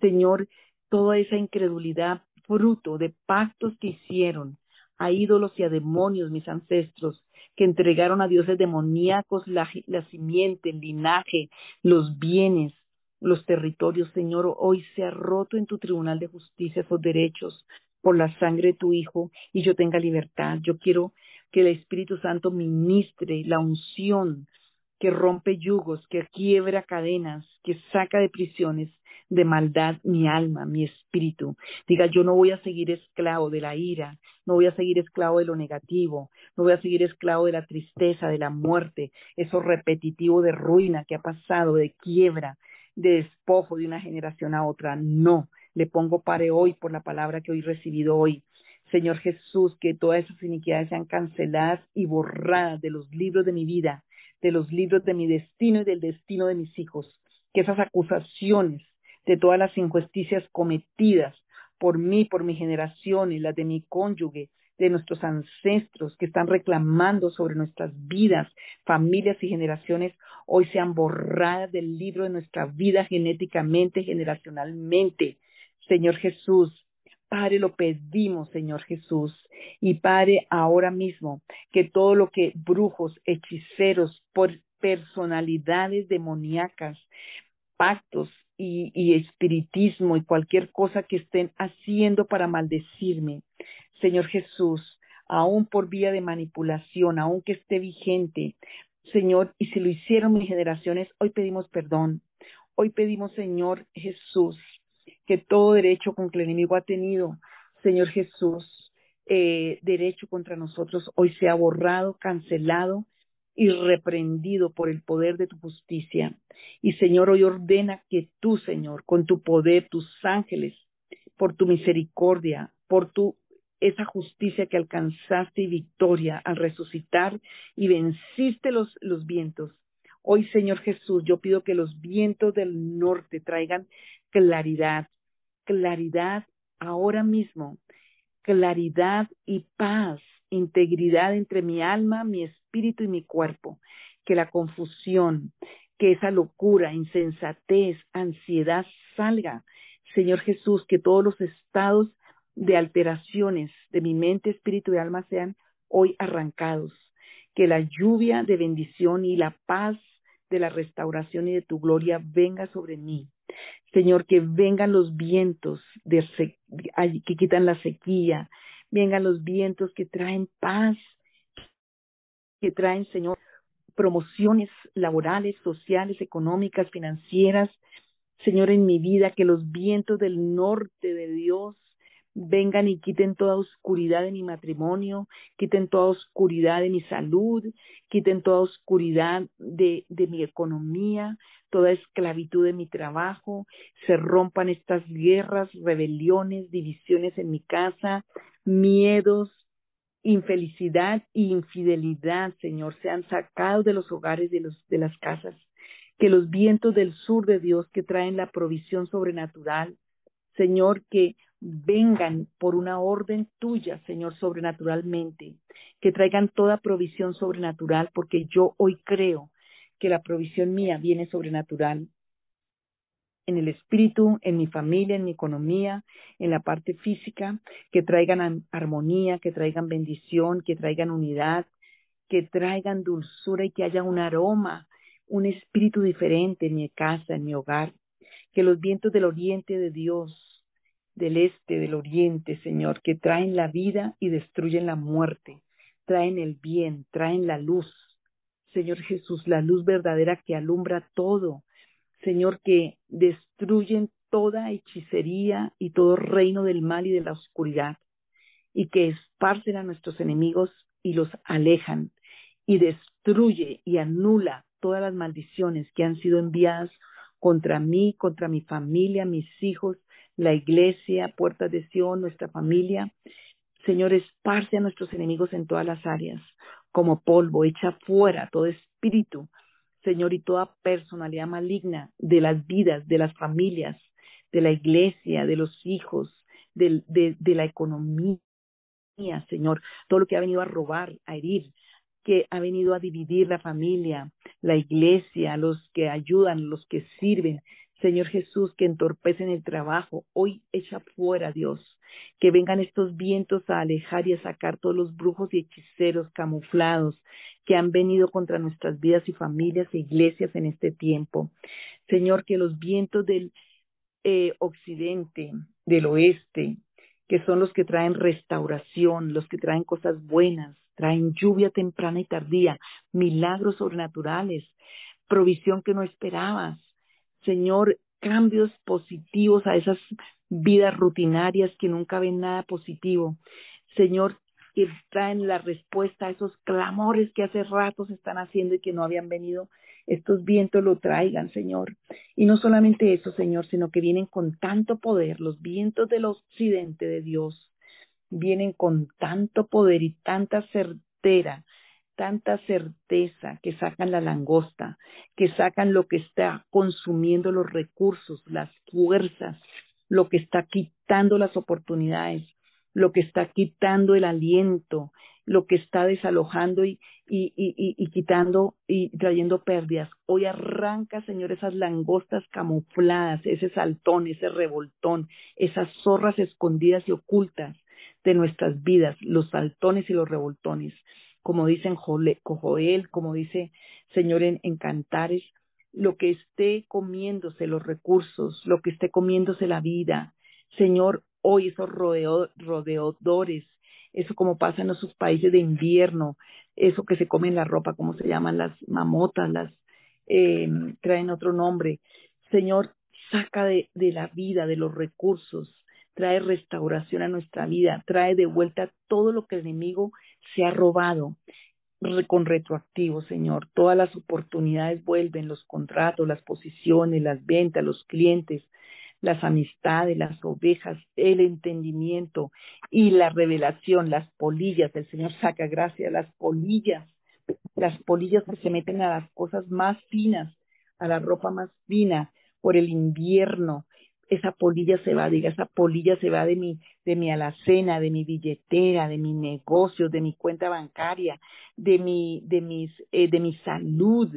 Señor, toda esa incredulidad, fruto de pactos que hicieron a ídolos y a demonios mis ancestros, que entregaron a dioses demoníacos la, la simiente, el linaje, los bienes, los territorios, Señor, hoy se ha roto en tu tribunal de justicia esos derechos por la sangre de tu Hijo y yo tenga libertad. Yo quiero que el Espíritu Santo ministre la unción que rompe yugos, que quiebra cadenas, que saca de prisiones de maldad mi alma, mi espíritu. Diga, yo no voy a seguir esclavo de la ira, no voy a seguir esclavo de lo negativo, no voy a seguir esclavo de la tristeza, de la muerte, eso repetitivo de ruina que ha pasado, de quiebra, de despojo de una generación a otra. No, le pongo pare hoy por la palabra que hoy he recibido hoy. Señor Jesús, que todas esas iniquidades sean canceladas y borradas de los libros de mi vida, de los libros de mi destino y del destino de mis hijos. Que esas acusaciones de todas las injusticias cometidas por mí, por mi generación y las de mi cónyuge, de nuestros ancestros que están reclamando sobre nuestras vidas, familias y generaciones, hoy sean borradas del libro de nuestra vida genéticamente, generacionalmente. Señor Jesús, Padre, lo pedimos, Señor Jesús. Y Padre, ahora mismo, que todo lo que brujos, hechiceros, por personalidades demoníacas, pactos, y, espiritismo y cualquier cosa que estén haciendo para maldecirme. Señor Jesús, aún por vía de manipulación, aún que esté vigente, Señor, y si lo hicieron mis generaciones, hoy pedimos perdón. Hoy pedimos, Señor Jesús, que todo derecho con que el enemigo ha tenido, Señor Jesús, eh, derecho contra nosotros, hoy sea borrado, cancelado y reprendido por el poder de tu justicia. Y Señor, hoy ordena que tú, Señor, con tu poder, tus ángeles, por tu misericordia, por tu esa justicia que alcanzaste y victoria al resucitar y venciste los, los vientos. Hoy, Señor Jesús, yo pido que los vientos del norte traigan claridad, claridad ahora mismo, claridad y paz, integridad entre mi alma, mi espíritu y mi cuerpo. Que la confusión, que esa locura, insensatez, ansiedad salga. Señor Jesús, que todos los estados de alteraciones de mi mente, espíritu y alma sean hoy arrancados. Que la lluvia de bendición y la paz de la restauración y de tu gloria venga sobre mí. Señor, que vengan los vientos de que quitan la sequía, vengan los vientos que traen paz, que traen, Señor, promociones laborales, sociales, económicas, financieras, Señor, en mi vida, que los vientos del norte de Dios vengan y quiten toda oscuridad de mi matrimonio, quiten toda oscuridad de mi salud, quiten toda oscuridad de, de mi economía, toda esclavitud de mi trabajo, se rompan estas guerras, rebeliones, divisiones en mi casa, miedos, infelicidad e infidelidad, Señor, sean sacados de los hogares de, los, de las casas. Que los vientos del sur de Dios que traen la provisión sobrenatural, Señor, que vengan por una orden tuya, Señor, sobrenaturalmente, que traigan toda provisión sobrenatural, porque yo hoy creo que la provisión mía viene sobrenatural en el espíritu, en mi familia, en mi economía, en la parte física, que traigan armonía, que traigan bendición, que traigan unidad, que traigan dulzura y que haya un aroma, un espíritu diferente en mi casa, en mi hogar, que los vientos del oriente de Dios del este, del oriente, Señor, que traen la vida y destruyen la muerte, traen el bien, traen la luz. Señor Jesús, la luz verdadera que alumbra todo. Señor, que destruyen toda hechicería y todo reino del mal y de la oscuridad, y que esparcen a nuestros enemigos y los alejan, y destruye y anula todas las maldiciones que han sido enviadas contra mí, contra mi familia, mis hijos, la iglesia, puertas de Sion, nuestra familia. Señor, esparce a nuestros enemigos en todas las áreas, como polvo, echa fuera todo espíritu, Señor, y toda personalidad maligna de las vidas, de las familias, de la iglesia, de los hijos, de, de la economía, Señor, todo lo que ha venido a robar, a herir, que ha venido a dividir la familia, la iglesia, los que ayudan, los que sirven, Señor Jesús, que entorpecen el trabajo, hoy echa fuera, Dios, que vengan estos vientos a alejar y a sacar todos los brujos y hechiceros camuflados que han venido contra nuestras vidas y familias e iglesias en este tiempo. Señor, que los vientos del eh, occidente, del oeste, que son los que traen restauración, los que traen cosas buenas, traen lluvia temprana y tardía, milagros sobrenaturales, provisión que no esperabas, Señor, cambios positivos a esas vidas rutinarias que nunca ven nada positivo. Señor, que traen la respuesta a esos clamores que hace rato se están haciendo y que no habían venido. Estos vientos lo traigan, Señor. Y no solamente eso, Señor, sino que vienen con tanto poder. Los vientos del occidente de Dios vienen con tanto poder y tanta certeza tanta certeza que sacan la langosta, que sacan lo que está consumiendo los recursos, las fuerzas, lo que está quitando las oportunidades, lo que está quitando el aliento, lo que está desalojando y, y, y, y, quitando y trayendo pérdidas. Hoy arranca, Señor, esas langostas camufladas, ese saltón, ese revoltón, esas zorras escondidas y ocultas de nuestras vidas, los saltones y los revoltones como dicen Joel, como dice Señor en, Cantares, lo que esté comiéndose los recursos, lo que esté comiéndose la vida. Señor, hoy esos rodeadores, eso como pasa en esos países de invierno, eso que se come en la ropa, como se llaman las mamotas, las eh, traen otro nombre. Señor, saca de la vida, de los recursos, trae restauración a nuestra vida, trae de vuelta todo lo que el enemigo se ha robado con retroactivo, Señor. Todas las oportunidades vuelven, los contratos, las posiciones, las ventas, los clientes. las amistades, las ovejas, el entendimiento y la revelación, las polillas. El Señor saca gracia, las polillas, las polillas que se meten a las cosas más finas, a la ropa más fina por el invierno. Esa polilla se va, diga, esa polilla se va de mi, de mi alacena, de mi billetera, de mi negocio, de mi cuenta bancaria, de mi, de mis, eh, de mi salud,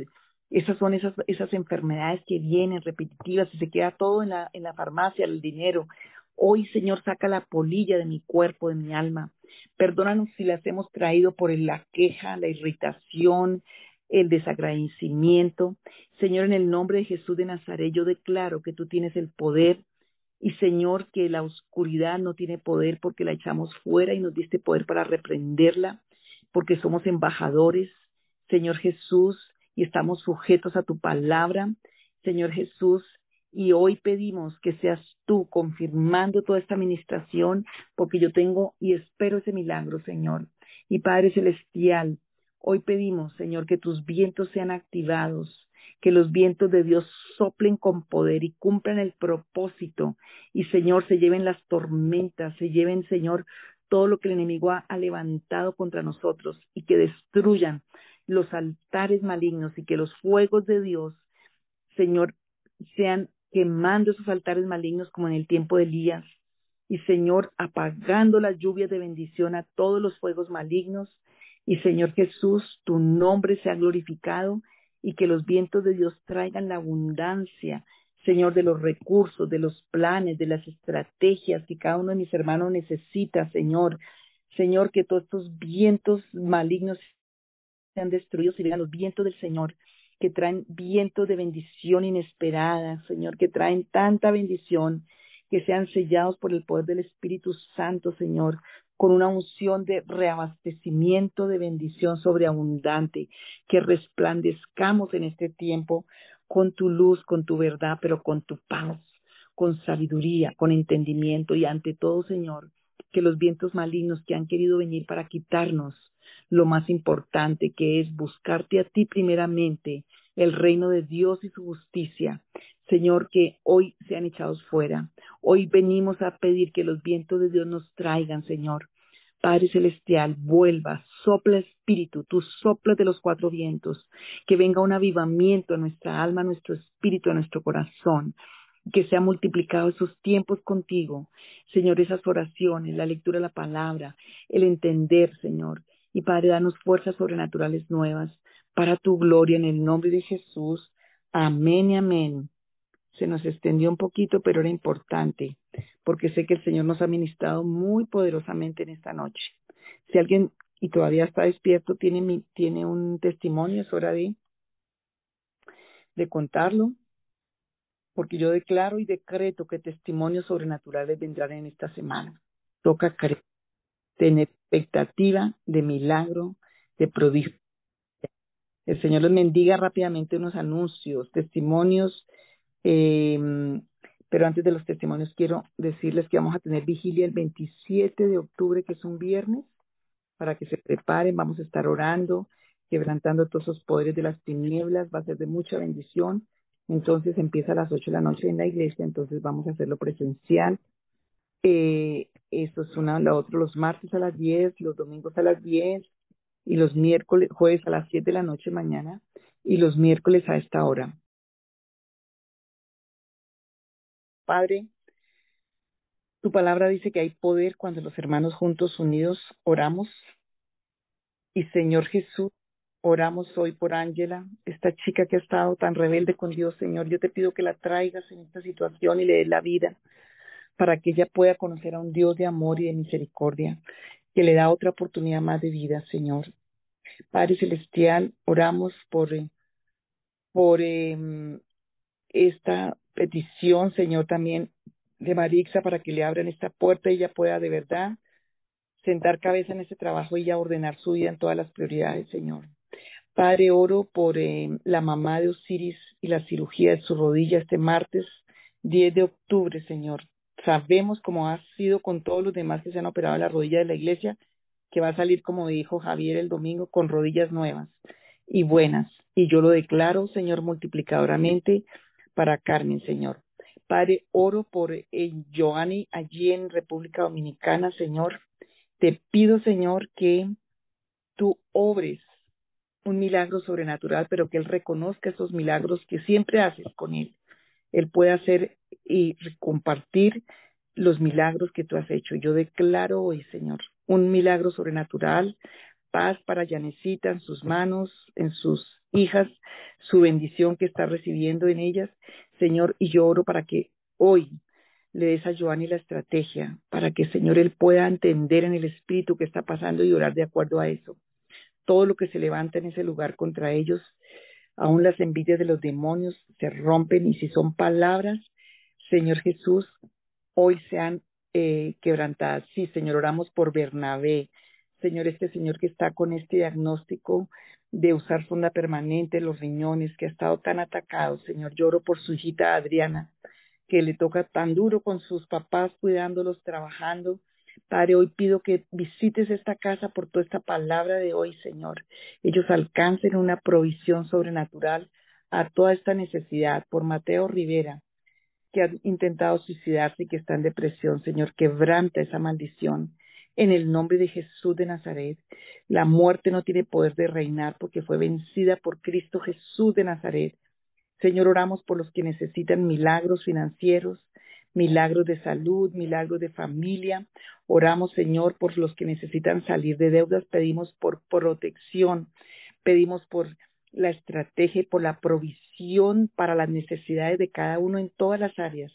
esas son esas, esas enfermedades que vienen repetitivas y se queda todo en la, en la farmacia, el dinero. Hoy, Señor, saca la polilla de mi cuerpo, de mi alma. Perdónanos si las hemos traído por la queja, la irritación, el desagradecimiento. Señor, en el nombre de Jesús de Nazaret, yo declaro que tú tienes el poder y Señor, que la oscuridad no tiene poder porque la echamos fuera y nos diste poder para reprenderla, porque somos embajadores. Señor Jesús, y estamos sujetos a tu palabra, Señor Jesús. Y hoy pedimos que seas tú confirmando toda esta administración, porque yo tengo y espero ese milagro, Señor. Y Padre Celestial, hoy pedimos, Señor, que tus vientos sean activados, que los vientos de Dios soplen con poder y cumplan el propósito. Y, Señor, se lleven las tormentas, se lleven, Señor, todo lo que el enemigo ha, levantado contra nosotros y que destruyan los altares malignos y que los fuegos de Dios, Señor, sean quemando esos altares malignos como en el tiempo de Elías. Y Señor, apagando las lluvias de bendición a todos los fuegos malignos. Y Señor Jesús, tu nombre sea glorificado y que los vientos de Dios traigan la abundancia, Señor, de los recursos, de los planes, de las estrategias que cada uno de mis hermanos necesita, Señor. Señor, que todos estos vientos malignos sean destruidos y vengan los vientos del Señor, que traen vientos de bendición inesperada, Señor, que traen tanta bendición, que sean sellados por el poder del Espíritu Santo, Señor, con una unción de reabastecimiento de bendición sobreabundante, que resplandezcamos en este tiempo con tu luz, con tu verdad, pero con tu paz, con sabiduría, con entendimiento y ante todo, Señor, que los vientos malignos que han querido venir para quitarnos lo más importante, que es buscarte a ti primeramente, el reino de Dios y su justicia. Señor, que hoy sean echados fuera. Hoy venimos a pedir que los vientos de Dios nos traigan, Señor. Padre Celestial, vuelva, sopla espíritu, tú soplas de los cuatro vientos, que venga un avivamiento a nuestra alma, a nuestro espíritu, a nuestro corazón, que sea multiplicado esos tiempos contigo, Señor, esas oraciones, la lectura de la palabra, el entender, Señor, y Padre, danos fuerzas sobrenaturales nuevas para tu gloria en el nombre de Jesús. Amén y amén. Se nos extendió un poquito, pero era importante, porque sé que el Señor nos ha ministrado muy poderosamente en esta noche. Si alguien y todavía está despierto, tiene, tiene un testimonio, es hora de, de contarlo, porque yo declaro y decreto que testimonios sobrenaturales vendrán en esta semana. Toca creer tener expectativa de milagro, de prodigio. El Señor les bendiga rápidamente unos anuncios, testimonios, eh, pero antes de los testimonios quiero decirles que vamos a tener vigilia el 27 de octubre, que es un viernes, para que se preparen, vamos a estar orando, quebrantando todos los poderes de las tinieblas, va a ser de mucha bendición. Entonces empieza a las 8 de la noche en la iglesia, entonces vamos a hacerlo presencial. Eh, esto es una la otra, los martes a las 10, los domingos a las 10 y los miércoles, jueves a las 7 de la noche mañana y los miércoles a esta hora. Padre, tu palabra dice que hay poder cuando los hermanos juntos unidos oramos. Y Señor Jesús, oramos hoy por Ángela, esta chica que ha estado tan rebelde con Dios, Señor. Yo te pido que la traigas en esta situación y le des la vida para que ella pueda conocer a un Dios de amor y de misericordia, que le da otra oportunidad más de vida, Señor. Padre Celestial, oramos por, eh, por em, esta petición, Señor, también de Marixa, para que le abran esta puerta y ella pueda de verdad sentar cabeza en ese trabajo y ya ordenar su vida en todas las prioridades, Señor. Padre, oro por em, la mamá de Osiris y la cirugía de su rodilla este martes 10 de octubre, Señor sabemos, como ha sido con todos los demás que se han operado la rodilla de la iglesia, que va a salir, como dijo Javier el domingo, con rodillas nuevas y buenas. Y yo lo declaro, Señor, multiplicadoramente para Carmen, Señor. Padre, oro por el Joanny allí en República Dominicana, Señor. Te pido, Señor, que tú obres un milagro sobrenatural, pero que Él reconozca esos milagros que siempre haces con Él. Él puede hacer y compartir los milagros que tú has hecho. Yo declaro hoy, Señor, un milagro sobrenatural, paz para Yanecita en sus manos, en sus hijas, su bendición que está recibiendo en ellas, Señor, y yo oro para que hoy le des a Giovanni la estrategia, para que, Señor, él pueda entender en el espíritu que está pasando y orar de acuerdo a eso. Todo lo que se levanta en ese lugar contra ellos, aún las envidias de los demonios se rompen y si son palabras, Señor Jesús, hoy sean eh, quebrantadas. Sí, Señor, oramos por Bernabé. Señor, este señor que está con este diagnóstico de usar sonda permanente, los riñones, que ha estado tan atacado. Señor, lloro por su hijita Adriana, que le toca tan duro con sus papás, cuidándolos, trabajando. Padre, hoy pido que visites esta casa por toda esta palabra de hoy, Señor. Ellos alcancen una provisión sobrenatural a toda esta necesidad. Por Mateo Rivera, que ha intentado suicidarse y que está en depresión, Señor, quebranta esa maldición. En el nombre de Jesús de Nazaret, la muerte no tiene poder de reinar porque fue vencida por Cristo Jesús de Nazaret. Señor, oramos por los que necesitan milagros financieros, milagros de salud, milagros de familia. Oramos, Señor, por los que necesitan salir de deudas. Pedimos por protección. Pedimos por la estrategia y por la provisión para las necesidades de cada uno en todas las áreas.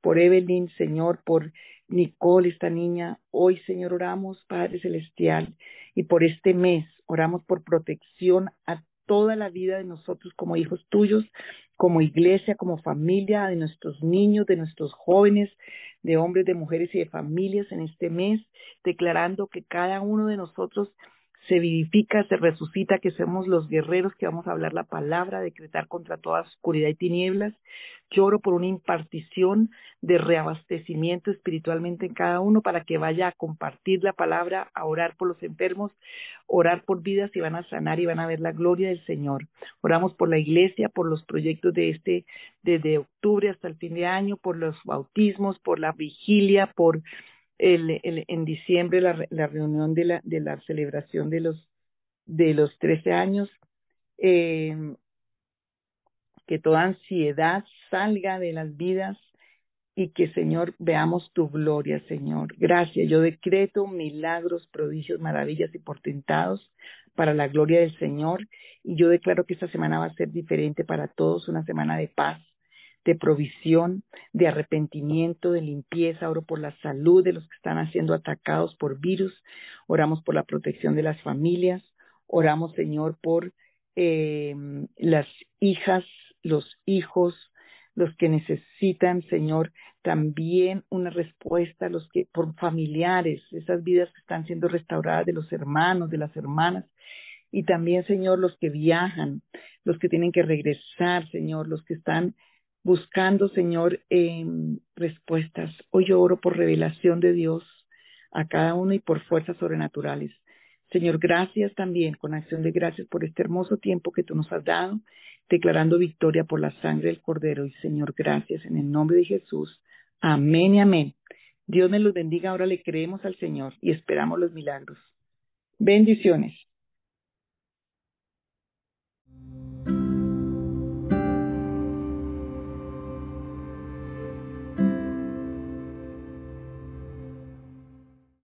Por Evelyn, Señor, por Nicole, esta niña. Hoy, Señor, oramos, Padre Celestial, y por este mes oramos por protección a toda la vida de nosotros como hijos tuyos, como iglesia, como familia, de nuestros niños, de nuestros jóvenes, de hombres, de mujeres y de familias en este mes, declarando que cada uno de nosotros se vivifica, se resucita, que somos los guerreros que vamos a hablar la palabra, decretar contra toda oscuridad y tinieblas. Lloro por una impartición de reabastecimiento espiritualmente en cada uno para que vaya a compartir la palabra, a orar por los enfermos, orar por vidas y van a sanar y van a ver la gloria del Señor. Oramos por la iglesia, por los proyectos de este, desde octubre hasta el fin de año, por los bautismos, por la vigilia, por el, en diciembre la, la reunión de la, de la celebración de los, de los 13 años, eh, que toda ansiedad salga de las vidas y que, Señor, veamos tu gloria, Señor. Gracias. Yo decreto milagros, prodigios, maravillas y portentados para la gloria del Señor. Y yo declaro que esta semana va a ser diferente para todos, una semana de paz, de provisión, de arrepentimiento, de limpieza. Oro por la salud de los que están siendo atacados por virus. Oramos por la protección de las familias. Oramos, Señor, por eh, las hijas, los hijos, los que necesitan, Señor, también una respuesta, los que por familiares, esas vidas que están siendo restauradas de los hermanos, de las hermanas, y también, Señor, los que viajan, los que tienen que regresar, Señor, los que están buscando, Señor, eh, respuestas. Hoy yo oro por revelación de Dios a cada uno y por fuerzas sobrenaturales. Señor, gracias también, con acción de gracias por este hermoso tiempo que tú nos has dado, declarando victoria por la sangre del Cordero. Y Señor, gracias en el nombre de Jesús. Amén y amén. Dios me los bendiga. Ahora le creemos al Señor y esperamos los milagros. Bendiciones.